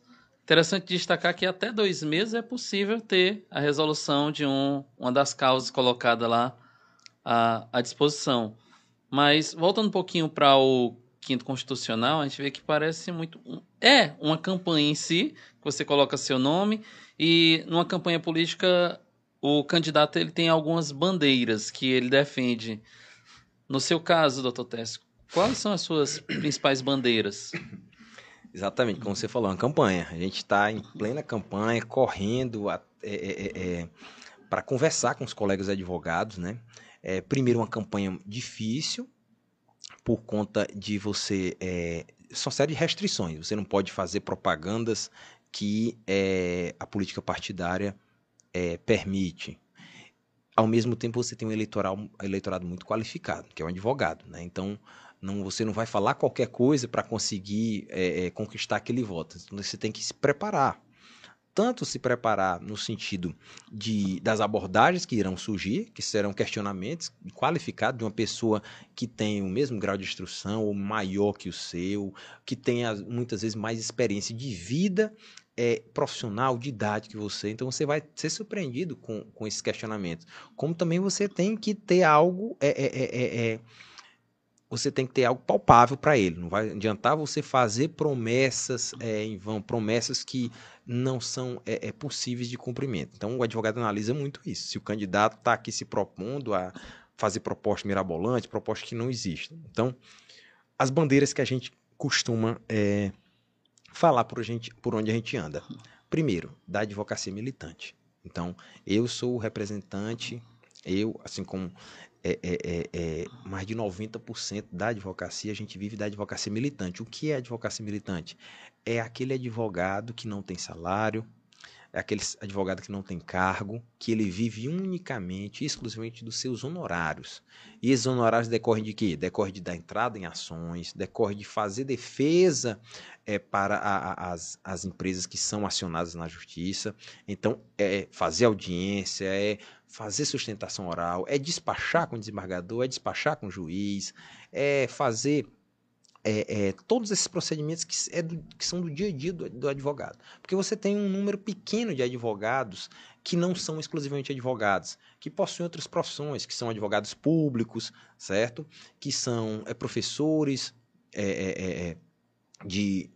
Interessante destacar que até dois meses é possível ter a resolução de um, uma das causas colocada lá à, à disposição. Mas, voltando um pouquinho para o quinto constitucional, a gente vê que parece muito. É uma campanha em si, que você coloca seu nome, e numa campanha política o candidato ele tem algumas bandeiras que ele defende. No seu caso, doutor Tessio, quais são as suas principais bandeiras? Exatamente, como você falou, uma campanha. A gente está em plena campanha, correndo é, é, é, é para conversar com os colegas advogados, né? É, primeiro, uma campanha difícil, por conta de você. É, são série de restrições. Você não pode fazer propagandas que é, a política partidária é, permite. Ao mesmo tempo, você tem um eleitoral, eleitorado muito qualificado, que é um advogado. Né? Então, não, você não vai falar qualquer coisa para conseguir é, é, conquistar aquele voto. Então, você tem que se preparar tanto se preparar no sentido de, das abordagens que irão surgir, que serão questionamentos qualificados de uma pessoa que tem o mesmo grau de instrução ou maior que o seu, que tenha muitas vezes mais experiência de vida é, profissional, de idade que você. Então você vai ser surpreendido com, com esses questionamentos. Como também você tem que ter algo. É, é, é, é você tem que ter algo palpável para ele. Não vai adiantar você fazer promessas é, em vão, promessas que não são é, é, possíveis de cumprimento. Então, o advogado analisa muito isso. Se o candidato está aqui se propondo a fazer proposta mirabolante, proposta que não existe. Então, as bandeiras que a gente costuma é, falar por, gente, por onde a gente anda. Primeiro, da advocacia militante. Então, eu sou o representante, eu, assim como é, é, é, é, mais de 90% da advocacia, a gente vive da advocacia militante. O que é advocacia militante? É aquele advogado que não tem salário, é aquele advogado que não tem cargo, que ele vive unicamente, exclusivamente dos seus honorários. E esses honorários decorrem de quê? Decorre de dar entrada em ações, decorre de fazer defesa é, para a, a, as, as empresas que são acionadas na justiça. Então, é fazer audiência, é fazer sustentação oral, é despachar com o desembargador, é despachar com o juiz, é fazer é, é, todos esses procedimentos que, é do, que, são do dia a dia do, do, advogado. Porque você tem um número pequeno de advogados que não são exclusivamente advogados, que possuem outras profissões, que são advogados públicos, certo? Que são é, professores é, é, é, de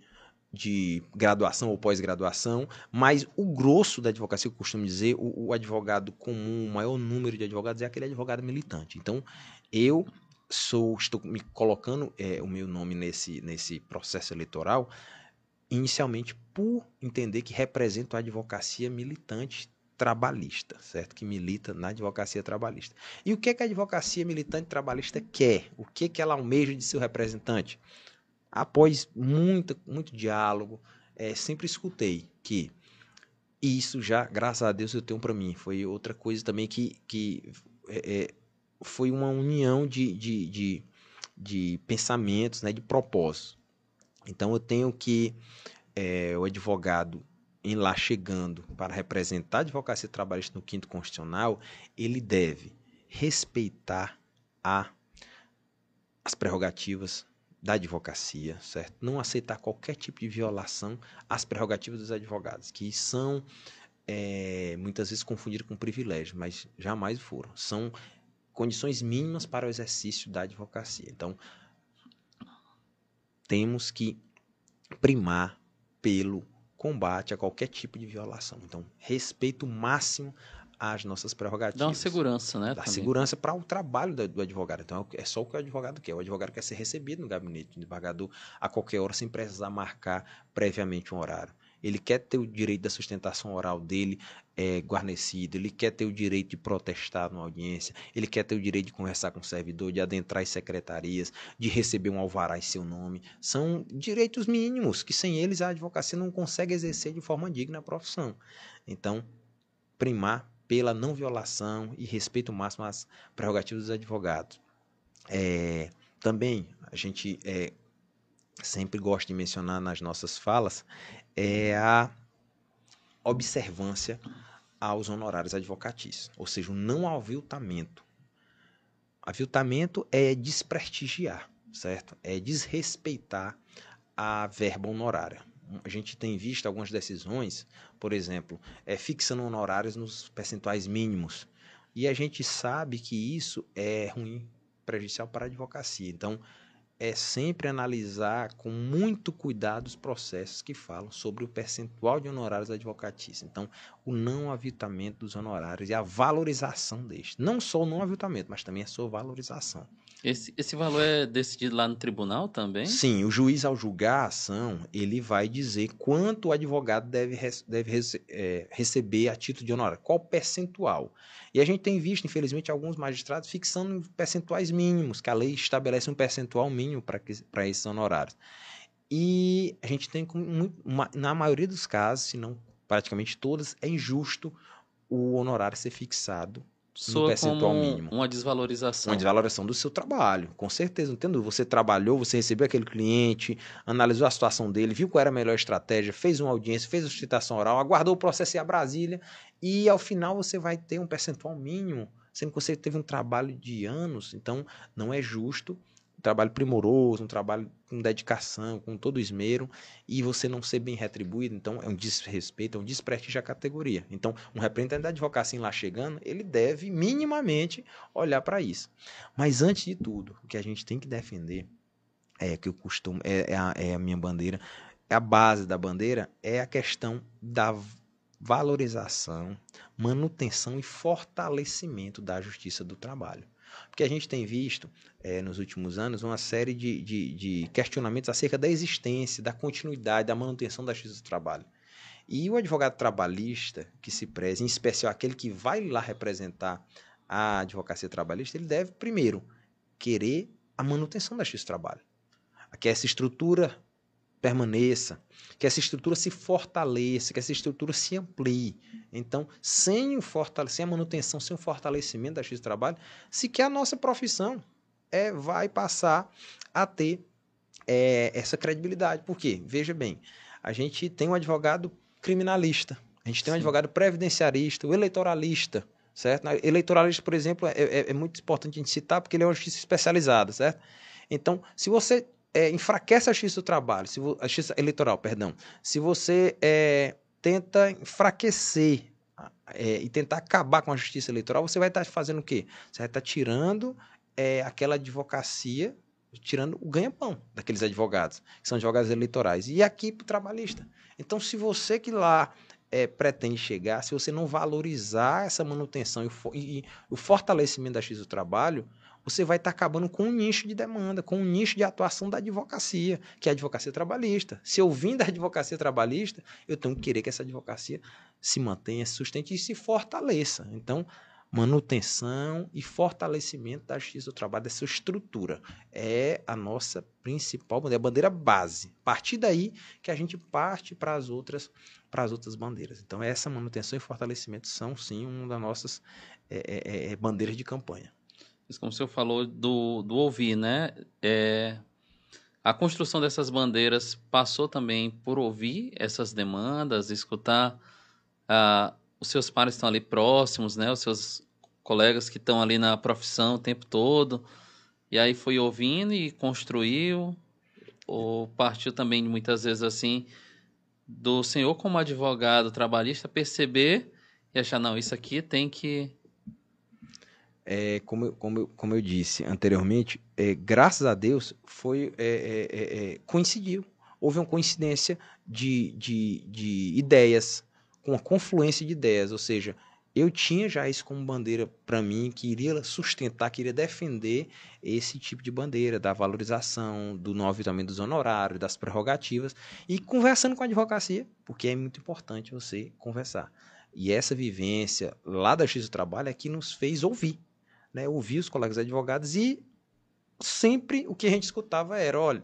de graduação ou pós-graduação, mas o grosso da advocacia, eu costumo dizer, o, o, advogado comum, o maior número de advogados é aquele advogado militante. Então, eu sou, estou me colocando é, o meu nome nesse, nesse processo eleitoral, inicialmente por entender que represento a advocacia militante trabalhista, certo? Que milita na advocacia trabalhista. E o que, é que a advocacia militante trabalhista quer? O que, é que ela almeja de seu representante? após muito, muito diálogo, é, sempre escutei que isso já, graças a Deus, eu tenho para mim. Foi outra coisa também que, que é, é, foi uma união de, de, de, de, pensamentos, né, de propósitos. Então eu tenho que é, o advogado em lá chegando para representar a advocacia trabalhista no quinto constitucional, ele deve respeitar a, as prerrogativas da advocacia, certo? Não aceitar qualquer tipo de violação às prerrogativas dos advogados, que são é, muitas vezes confundidas com privilégio, mas jamais foram. São condições mínimas para o exercício da advocacia. Então, temos que primar pelo combate a qualquer tipo de violação. Então, respeito máximo as nossas prerrogativas. Dá uma segurança, né? Dá também. segurança para o trabalho do, do, advogado. Então, é só o que o advogado quer. O advogado quer ser recebido no gabinete do desembargador a qualquer hora, sem precisar marcar previamente um horário. Ele quer ter o direito da sustentação oral dele é, guarnecido, ele quer ter o direito de protestar numa audiência, ele quer ter o direito de conversar com o servidor, de adentrar as secretarias, de receber um alvará em seu nome. São direitos mínimos que sem eles a advocacia não consegue exercer de forma digna a profissão. Então, primar pela não violação e respeito máximo às prerrogativas dos advogados. É, também a gente é, sempre gosta de mencionar nas nossas falas é a observância aos honorários advocatícios, ou seja, o não aviltamento. Aviltamento é desprestigiar, certo? É desrespeitar a verba honorária a gente tem visto algumas decisões, por exemplo, é, fixando honorários nos percentuais mínimos. E a gente sabe que isso é ruim, prejudicial para a advocacia. Então, é sempre analisar com muito cuidado os processos que falam sobre o percentual de honorários advocatícios. Então, o não aviltamento dos honorários e a valorização deste. Não só o não aviltamento, mas também a sua valorização. Esse, esse valor é decidido lá no tribunal também? Sim, o juiz, ao julgar a ação, ele vai dizer quanto o advogado deve, deve rece é, receber a título de honorário, qual percentual. E a gente tem visto, infelizmente, alguns magistrados fixando percentuais mínimos, que a lei estabelece um percentual mínimo para esses honorários. E a gente tem, na maioria dos casos, se não praticamente todas, é injusto o honorário ser fixado soa um percentual como mínimo. uma desvalorização. Uma desvalorização do seu trabalho, com certeza. Entendo. Você trabalhou, você recebeu aquele cliente, analisou a situação dele, viu qual era a melhor estratégia, fez uma audiência, fez a sustentação oral, aguardou o processo ir a Brasília e ao final você vai ter um percentual mínimo, sendo que você teve um trabalho de anos. Então, não é justo trabalho primoroso, um trabalho com dedicação, com todo esmero, e você não ser bem retribuído, então é um desrespeito, é um desprestígio à categoria. Então, um representante da advocacia lá chegando, ele deve minimamente olhar para isso. Mas antes de tudo, o que a gente tem que defender é que eu costumo, é, é, a, é a minha bandeira, é a base da bandeira é a questão da valorização, manutenção e fortalecimento da justiça do trabalho. Porque a gente tem visto é, nos últimos anos uma série de, de, de, questionamentos acerca da existência, da continuidade, da manutenção da justiça do trabalho. E o advogado trabalhista que se preze, em especial aquele que vai lá representar a advocacia trabalhista, ele deve, primeiro, querer a manutenção da justiça do trabalho. Que essa estrutura permaneça, que essa estrutura se fortaleça, que essa estrutura se amplie. Então, sem, o fortale sem a manutenção, sem o fortalecimento da X trabalho, sequer a nossa profissão é, vai passar a ter é, essa credibilidade. Por quê? Veja bem, a gente tem um advogado criminalista, a gente tem um Sim. advogado previdenciarista, o eleitoralista, certo? Eleitoralista, por exemplo, é, é, é, muito importante a gente citar porque ele é uma justiça especializada, certo? Então, se você é, enfraquece a justiça do trabalho, se a justiça eleitoral, perdão, se você é, tenta enfraquecer é, e tentar acabar com a justiça eleitoral, você vai estar tá fazendo o quê? Você vai estar tá tirando é, aquela advocacia, tirando o ganha-pão daqueles advogados, que são advogados eleitorais. E aqui para o trabalhista. Então, se você que lá é, pretende chegar, se você não valorizar essa manutenção e, e, e o fortalecimento da justiça do trabalho, você vai estar tá acabando com um nicho de demanda, com um nicho de atuação da advocacia, que é a advocacia trabalhista. Se eu vim da advocacia trabalhista, eu tenho que querer que essa advocacia se mantenha, se sustente e se fortaleça. Então, manutenção e fortalecimento da justiça do trabalho, dessa estrutura. É a nossa principal bandeira, a bandeira base. A partir daí que a gente parte para as outras para as outras bandeiras. Então, essa manutenção e fortalecimento são, sim, uma das nossas é, é, bandeiras de campanha. Isso como o senhor falou do, do ouvir, né? É, a construção dessas bandeiras passou também por ouvir essas demandas, escutar ah, os seus pares estão ali próximos, né? Os seus colegas que estão ali na profissão o tempo todo. E aí foi ouvindo e construiu, ou partiu também muitas vezes assim do senhor como advogado trabalhista perceber e achar não isso aqui tem que é, como, como, como eu disse anteriormente, é, graças a Deus, foi é, é, é, é, coincidiu. Houve uma coincidência de, de, de ideias, com uma confluência de ideias, ou seja, eu tinha já isso como bandeira para mim, que iria sustentar, que iria defender esse tipo de bandeira, da valorização, do não avitamento dos honorários, das prerrogativas, e conversando com a advocacia, porque é muito importante você conversar. E essa vivência lá da Justiça do Trabalho é que nos fez ouvir né, ouvir os colegas advogados e sempre o que a gente escutava era, olha,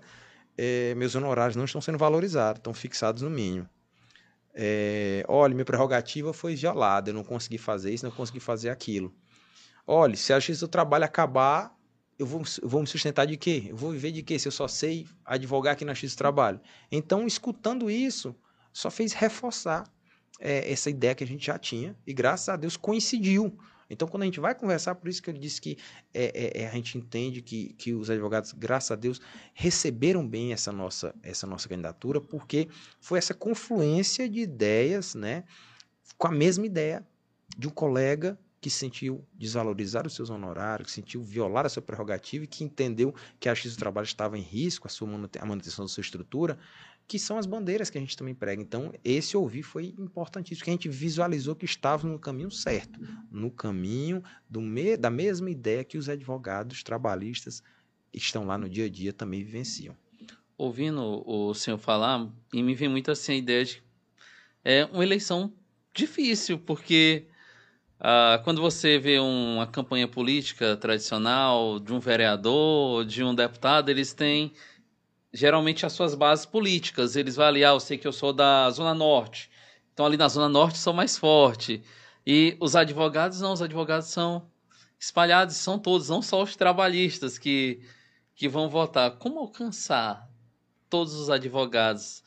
é, meus honorários não estão sendo valorizados, estão fixados no mínimo. É, olha, minha prerrogativa foi violada, eu não consegui fazer isso, não consegui fazer aquilo. Olha, se a justiça do trabalho acabar, eu vou, eu vou me sustentar de quê? Eu vou viver de quê se eu só sei advogar aqui na justiça do trabalho? Então, escutando isso, só fez reforçar é, essa ideia que a gente já tinha e graças a Deus coincidiu então, quando a gente vai conversar, por isso que ele disse que é, é, é, a gente entende que, que os advogados, graças a Deus, receberam bem essa nossa, essa nossa candidatura, porque foi essa confluência de ideias, né, com a mesma ideia de um colega que sentiu desvalorizar os seus honorários, que sentiu violar a sua prerrogativa e que entendeu que a Justiça do Trabalho estava em risco, a, sua a manutenção da sua estrutura, que são as bandeiras que a gente também prega. Então, esse ouvir foi importantíssimo, porque a gente visualizou que estava no caminho certo, no caminho me, da mesma ideia que os advogados trabalhistas estão lá no dia a dia também vivenciam. Ouvindo o senhor falar, e me vem muito assim a ideia de é uma eleição difícil, porque ah, quando você vê uma campanha política tradicional de um vereador, de um deputado, eles têm geralmente as suas bases políticas. Eles vão ali, ah, eu sei que eu sou da Zona Norte, então ali na Zona Norte sou mais forte. E os advogados não, os advogados são espalhados, são todos, não só os trabalhistas que, que vão votar. Como alcançar todos os advogados?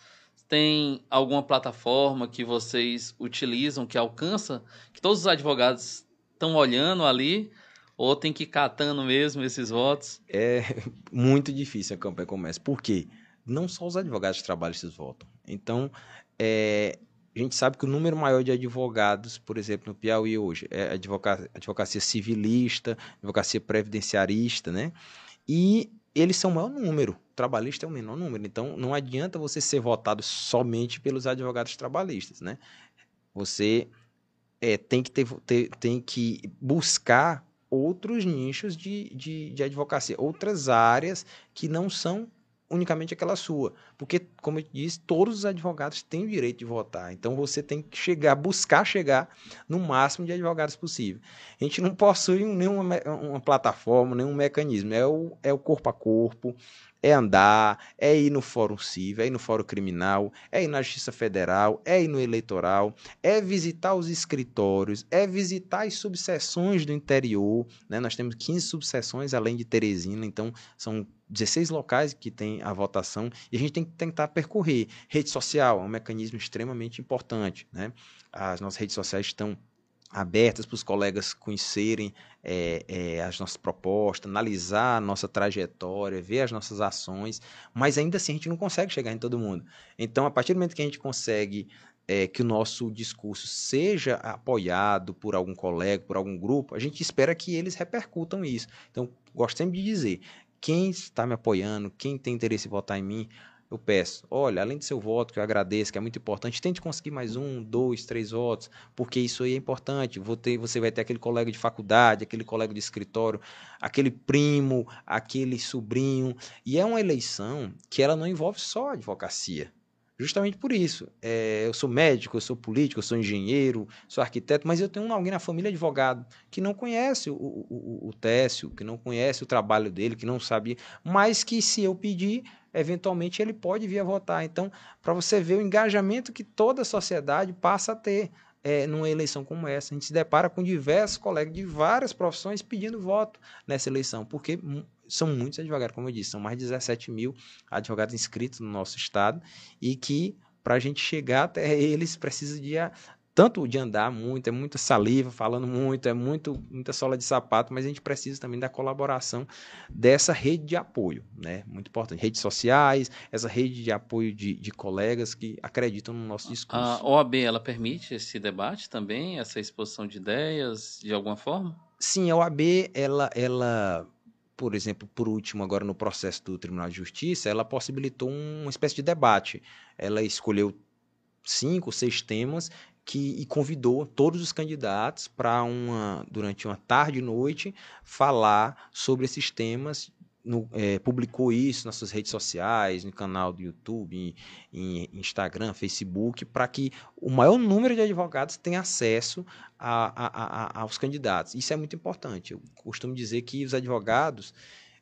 Tem alguma plataforma que vocês utilizam que alcança, que todos os advogados estão olhando ali, ou tem que ir catando mesmo esses votos? É <laughs> muito difícil a campanha começa. Por quê? Não só os advogados trabalhistas votam. Então, é, a gente sabe que o número maior de advogados, por exemplo, no Piauí hoje, é advocacia, advocacia civilista, advocacia previdenciarista, né? E eles são o maior número, trabalhista é o menor número. Então, não adianta você ser votado somente pelos advogados trabalhistas, né? Você é, tem, que ter, ter, tem que buscar outros nichos de, de, de advocacia, outras áreas que não são unicamente aquela sua. Porque, como eu disse, todos os advogados têm o direito de votar. Então você tem que chegar, buscar chegar no máximo de advogados possível. A gente não possui nenhuma uma plataforma, nenhum mecanismo. É o, é o corpo a corpo, é andar, é ir no Fórum Civil, é ir no Fórum Criminal, é ir na Justiça Federal, é ir no Eleitoral, é visitar os escritórios, é visitar as subseções do interior. Né? Nós temos 15 subseções além de Teresina, então são 16 locais que tem a votação e a gente tem que tentar percorrer. Rede social é um mecanismo extremamente importante. Né? As nossas redes sociais estão abertas para os colegas conhecerem é, é, as nossas propostas, analisar a nossa trajetória, ver as nossas ações, mas ainda assim a gente não consegue chegar em todo mundo. Então, a partir do momento que a gente consegue é, que o nosso discurso seja apoiado por algum colega, por algum grupo, a gente espera que eles repercutam isso. Então, gosto sempre de dizer, quem está me apoiando, quem tem interesse em votar em mim, eu peço, olha, além do seu voto, que eu agradeço, que é muito importante, tente conseguir mais um, dois, três votos, porque isso aí é importante. Ter, você vai ter aquele colega de faculdade, aquele colega de escritório, aquele primo, aquele sobrinho. E é uma eleição que ela não envolve só advocacia. Justamente por isso. É, eu sou médico, eu sou político, eu sou engenheiro, sou arquiteto, mas eu tenho alguém na família advogado que não conhece o, o, o, o Técio, que não conhece o trabalho dele, que não sabe, mas que se eu pedir, eventualmente ele pode vir a votar. Então, para você ver o engajamento que toda a sociedade passa a ter é, numa eleição como essa. A gente se depara com diversos colegas de várias profissões pedindo voto nessa eleição, porque são muitos advogados, como eu disse, são mais de 17 mil advogados inscritos no nosso estado e que para a gente chegar até eles precisa de tanto de andar muito, é muita saliva, falando muito, é muito, muita sola de sapato, mas a gente precisa também da colaboração dessa rede de apoio, né? Muito importante. Redes sociais, essa rede de apoio de, de colegas que acreditam no nosso discurso. A OAB, ela permite esse debate também, essa exposição de ideias, de alguma forma? Sim, a OAB, ela, ela por exemplo, por último, agora no processo do Tribunal de Justiça, ela possibilitou uma espécie de debate. Ela escolheu cinco, seis temas que e convidou todos os candidatos para uma durante uma tarde e noite falar sobre esses temas no, é, publicou isso nas suas redes sociais, no canal do YouTube, em, em Instagram, Facebook, para que o maior número de advogados tenha acesso a, a, a, aos candidatos. Isso é muito importante. Eu costumo dizer que os advogados,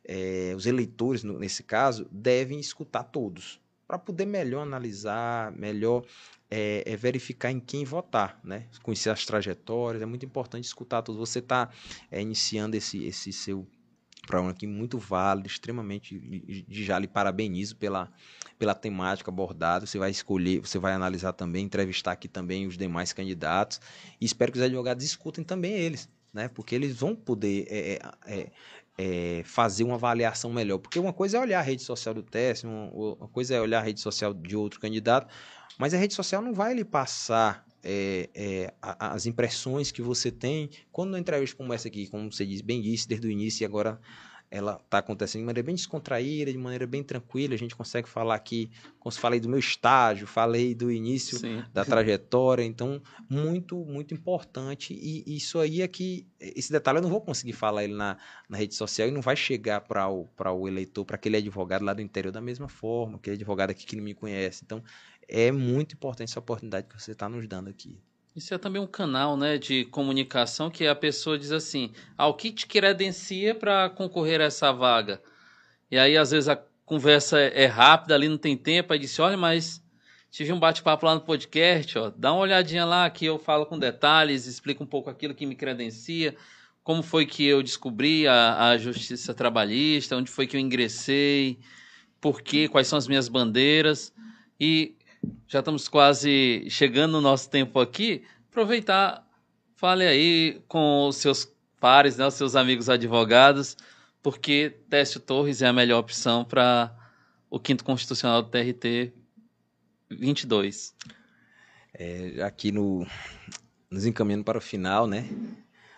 é, os eleitores, no, nesse caso, devem escutar todos, para poder melhor analisar, melhor é, é, verificar em quem votar, né? Conhecer as trajetórias, é muito importante escutar todos. Você está é, iniciando esse, esse seu programa aqui muito válido, extremamente, de já lhe parabenizo pela, pela temática abordada. Você vai escolher, você vai analisar também, entrevistar aqui também os demais candidatos e espero que os advogados escutem também eles, né? Porque eles vão poder é, é, é, é fazer uma avaliação melhor. Porque uma coisa é olhar a rede social do teste, uma, uma coisa é olhar a rede social de outro candidato, mas a rede social não vai lhe passar é, é, as impressões que você tem quando uma entrevista como essa aqui, como você diz, bem disse desde o início e agora ela está acontecendo de maneira bem descontraída, de maneira bem tranquila. A gente consegue falar aqui, como falei do meu estágio, falei do início Sim. da <laughs> trajetória, então muito, muito importante. E isso aí é que esse detalhe eu não vou conseguir falar ele na, na rede social e não vai chegar para o, o eleitor, para aquele advogado lá do interior da mesma forma, aquele advogado aqui que não me conhece. Então é muito importante essa oportunidade que você está nos dando aqui. Isso é também um canal né, de comunicação que a pessoa diz assim: ah, o que te credencia para concorrer a essa vaga? E aí, às vezes, a conversa é rápida, ali não tem tempo, aí disse: olha, mas tive um bate-papo lá no podcast, ó, dá uma olhadinha lá que eu falo com detalhes, explico um pouco aquilo que me credencia, como foi que eu descobri a, a justiça trabalhista, onde foi que eu ingressei, por quê, quais são as minhas bandeiras. E já estamos quase chegando no nosso tempo aqui. Aproveitar, fale aí com os seus pares, né, os seus amigos advogados, porque Técio Torres é a melhor opção para o quinto constitucional do TRT 22. É, aqui no nos encaminhando para o final, né?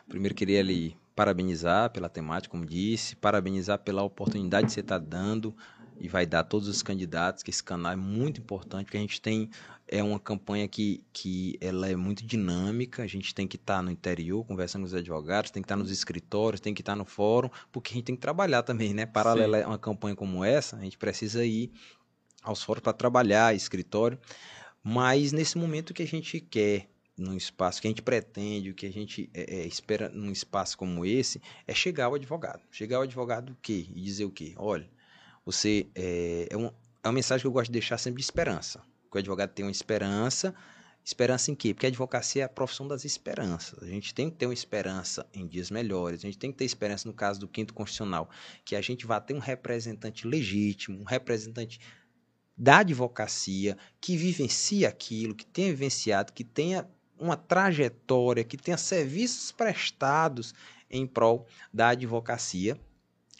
Primeiro queria lhe parabenizar pela temática, como disse, parabenizar pela oportunidade que você está dando e vai dar todos os candidatos, que esse canal é muito importante, porque a gente tem é uma campanha que, que ela é muito dinâmica, a gente tem que estar tá no interior conversando com os advogados, tem que estar tá nos escritórios, tem que estar tá no fórum, porque a gente tem que trabalhar também, né? Paralela a uma campanha como essa, a gente precisa ir aos fóruns para trabalhar, escritório, mas nesse momento que a gente quer num espaço que a gente pretende, o que a gente é, é, espera num espaço como esse, é chegar ao advogado. Chegar ao advogado o quê? E dizer o quê? Olha, você é, é, uma, é uma mensagem que eu gosto de deixar sempre de esperança. Que o advogado tem uma esperança. Esperança em quê? Porque a advocacia é a profissão das esperanças. A gente tem que ter uma esperança em dias melhores. A gente tem que ter esperança no caso do quinto constitucional, que a gente vá ter um representante legítimo, um representante da advocacia que vivencie aquilo, que tenha vivenciado, que tenha uma trajetória, que tenha serviços prestados em prol da advocacia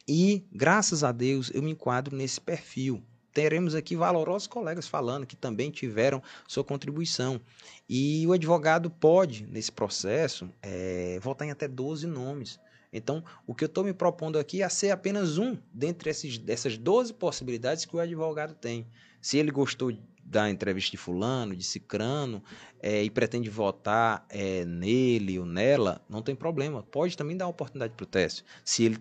e, graças a Deus, eu me enquadro nesse perfil. Teremos aqui valorosos colegas falando que também tiveram sua contribuição. E o advogado pode, nesse processo, é, votar em até 12 nomes. Então, o que eu estou me propondo aqui é ser apenas um dentre esses, dessas 12 possibilidades que o advogado tem. Se ele gostou da entrevista de fulano, de cicrano, é, e pretende votar é, nele ou nela, não tem problema. Pode também dar oportunidade para o teste. Se ele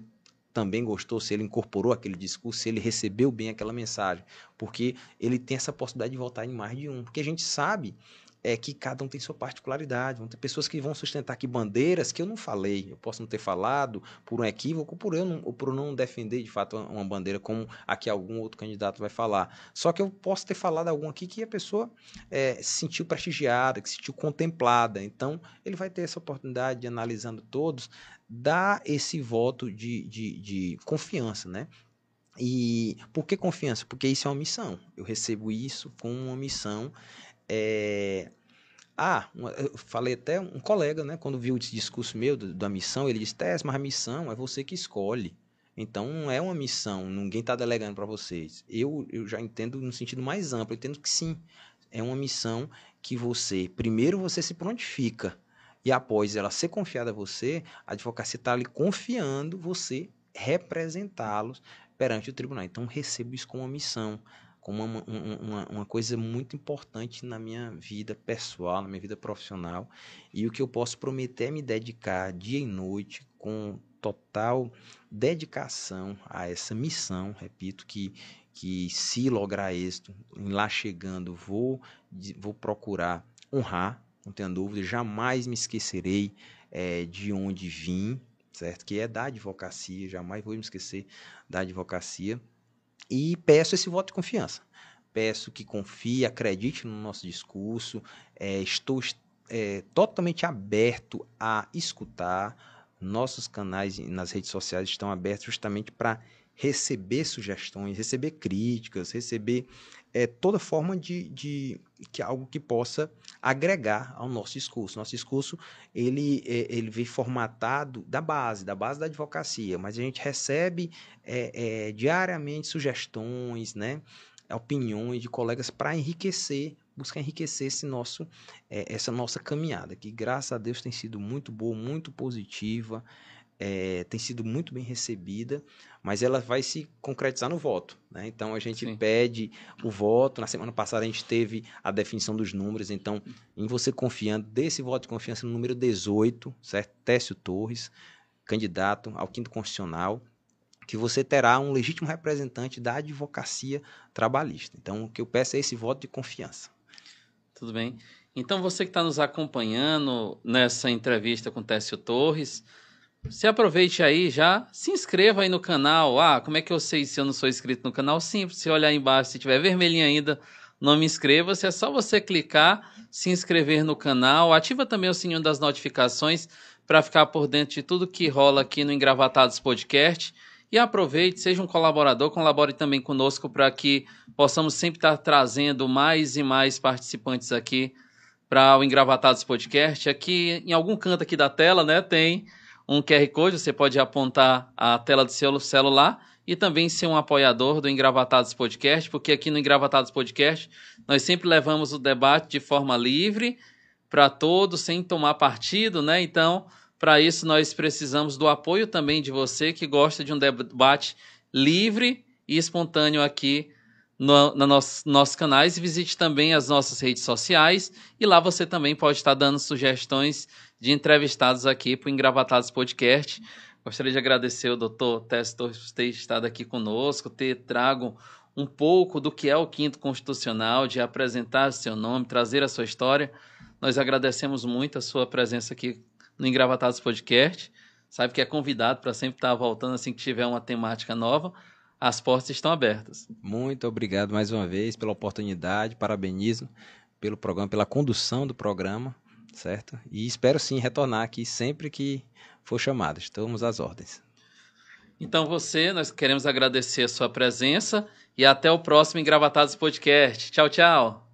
também gostou, se ele incorporou aquele discurso, se ele recebeu bem aquela mensagem, porque ele tem essa possibilidade de votar em mais de um, porque a gente sabe é que cada um tem sua particularidade. Vão ter pessoas que vão sustentar aqui bandeiras que eu não falei. Eu posso não ter falado por um equívoco, por eu não, ou por não defender de fato uma bandeira como aqui algum outro candidato vai falar. Só que eu posso ter falado algum aqui que a pessoa é, se sentiu prestigiada, que se sentiu contemplada. Então, ele vai ter essa oportunidade de, analisando todos, dar esse voto de, de, de confiança, né? E por que confiança? Porque isso é uma missão. Eu recebo isso como uma missão. É... Ah, eu falei até um colega, né? Quando viu esse discurso meu da missão, ele disse: Tess, mas a missão é você que escolhe. Então não é uma missão, ninguém está delegando para vocês. Eu, eu já entendo no sentido mais amplo, eu entendo que sim, é uma missão que você, primeiro você se prontifica e após ela ser confiada a você, a advocacia está ali confiando você representá-los perante o tribunal. Então, recebo isso como uma missão, como uma, uma, uma, coisa muito importante na minha vida pessoal, na minha vida profissional. E o que eu posso prometer é me dedicar dia e noite com total dedicação a essa missão. Repito que, que se lograr êxito, lá chegando, vou, vou procurar honrar não tenha dúvida, jamais me esquecerei é, de onde vim, certo? Que é da advocacia, jamais vou me esquecer da advocacia. E peço esse voto de confiança. Peço que confie, acredite no nosso discurso. É, estou é, totalmente aberto a escutar. Nossos canais nas redes sociais estão abertos justamente para receber sugestões, receber críticas, receber é, toda forma de, de que algo que possa agregar ao nosso discurso. Nosso discurso ele, é, ele vem formatado da base, da base da advocacia, mas a gente recebe é, é, diariamente sugestões, né, opiniões de colegas para enriquecer buscar enriquecer esse nosso, é, essa nossa caminhada, que graças a Deus tem sido muito boa, muito positiva, é, tem sido muito bem recebida, mas ela vai se concretizar no voto. Né? Então a gente Sim. pede o voto. Na semana passada a gente teve a definição dos números, então, em você confiando, desse voto de confiança no número 18, certo? Técio Torres, candidato ao quinto constitucional, que você terá um legítimo representante da advocacia trabalhista. Então, o que eu peço é esse voto de confiança. Tudo bem. Então, você que está nos acompanhando nessa entrevista com Técio Torres, se aproveite aí já, se inscreva aí no canal. Ah, como é que eu sei se eu não sou inscrito no canal? Simples, se olhar embaixo, se tiver vermelhinho ainda, não me inscreva-se, é só você clicar, se inscrever no canal, ativa também o sininho das notificações para ficar por dentro de tudo que rola aqui no Engravatados Podcast. E aproveite, seja um colaborador, colabore também conosco para que possamos sempre estar trazendo mais e mais participantes aqui para o Engravatados Podcast. Aqui em algum canto aqui da tela, né, tem um QR Code, você pode apontar a tela do seu celular e também ser um apoiador do Engravatados Podcast, porque aqui no Engravatados Podcast nós sempre levamos o debate de forma livre para todos, sem tomar partido, né? Então, para isso nós precisamos do apoio também de você que gosta de um debate livre e espontâneo aqui no, no nosso, nossos canais. Visite também as nossas redes sociais e lá você também pode estar dando sugestões de entrevistados aqui para o Engravatados Podcast. Gostaria de agradecer o doutor Tess por ter estado aqui conosco, ter trago um pouco do que é o Quinto Constitucional, de apresentar seu nome, trazer a sua história. Nós agradecemos muito a sua presença aqui no Engravatados Podcast. Sabe que é convidado para sempre estar voltando assim que tiver uma temática nova. As portas estão abertas. Muito obrigado mais uma vez pela oportunidade. Parabenizo pelo programa, pela condução do programa certo? E espero sim retornar aqui sempre que for chamado. Estamos às ordens. Então você, nós queremos agradecer a sua presença e até o próximo Engravatados Podcast. Tchau, tchau.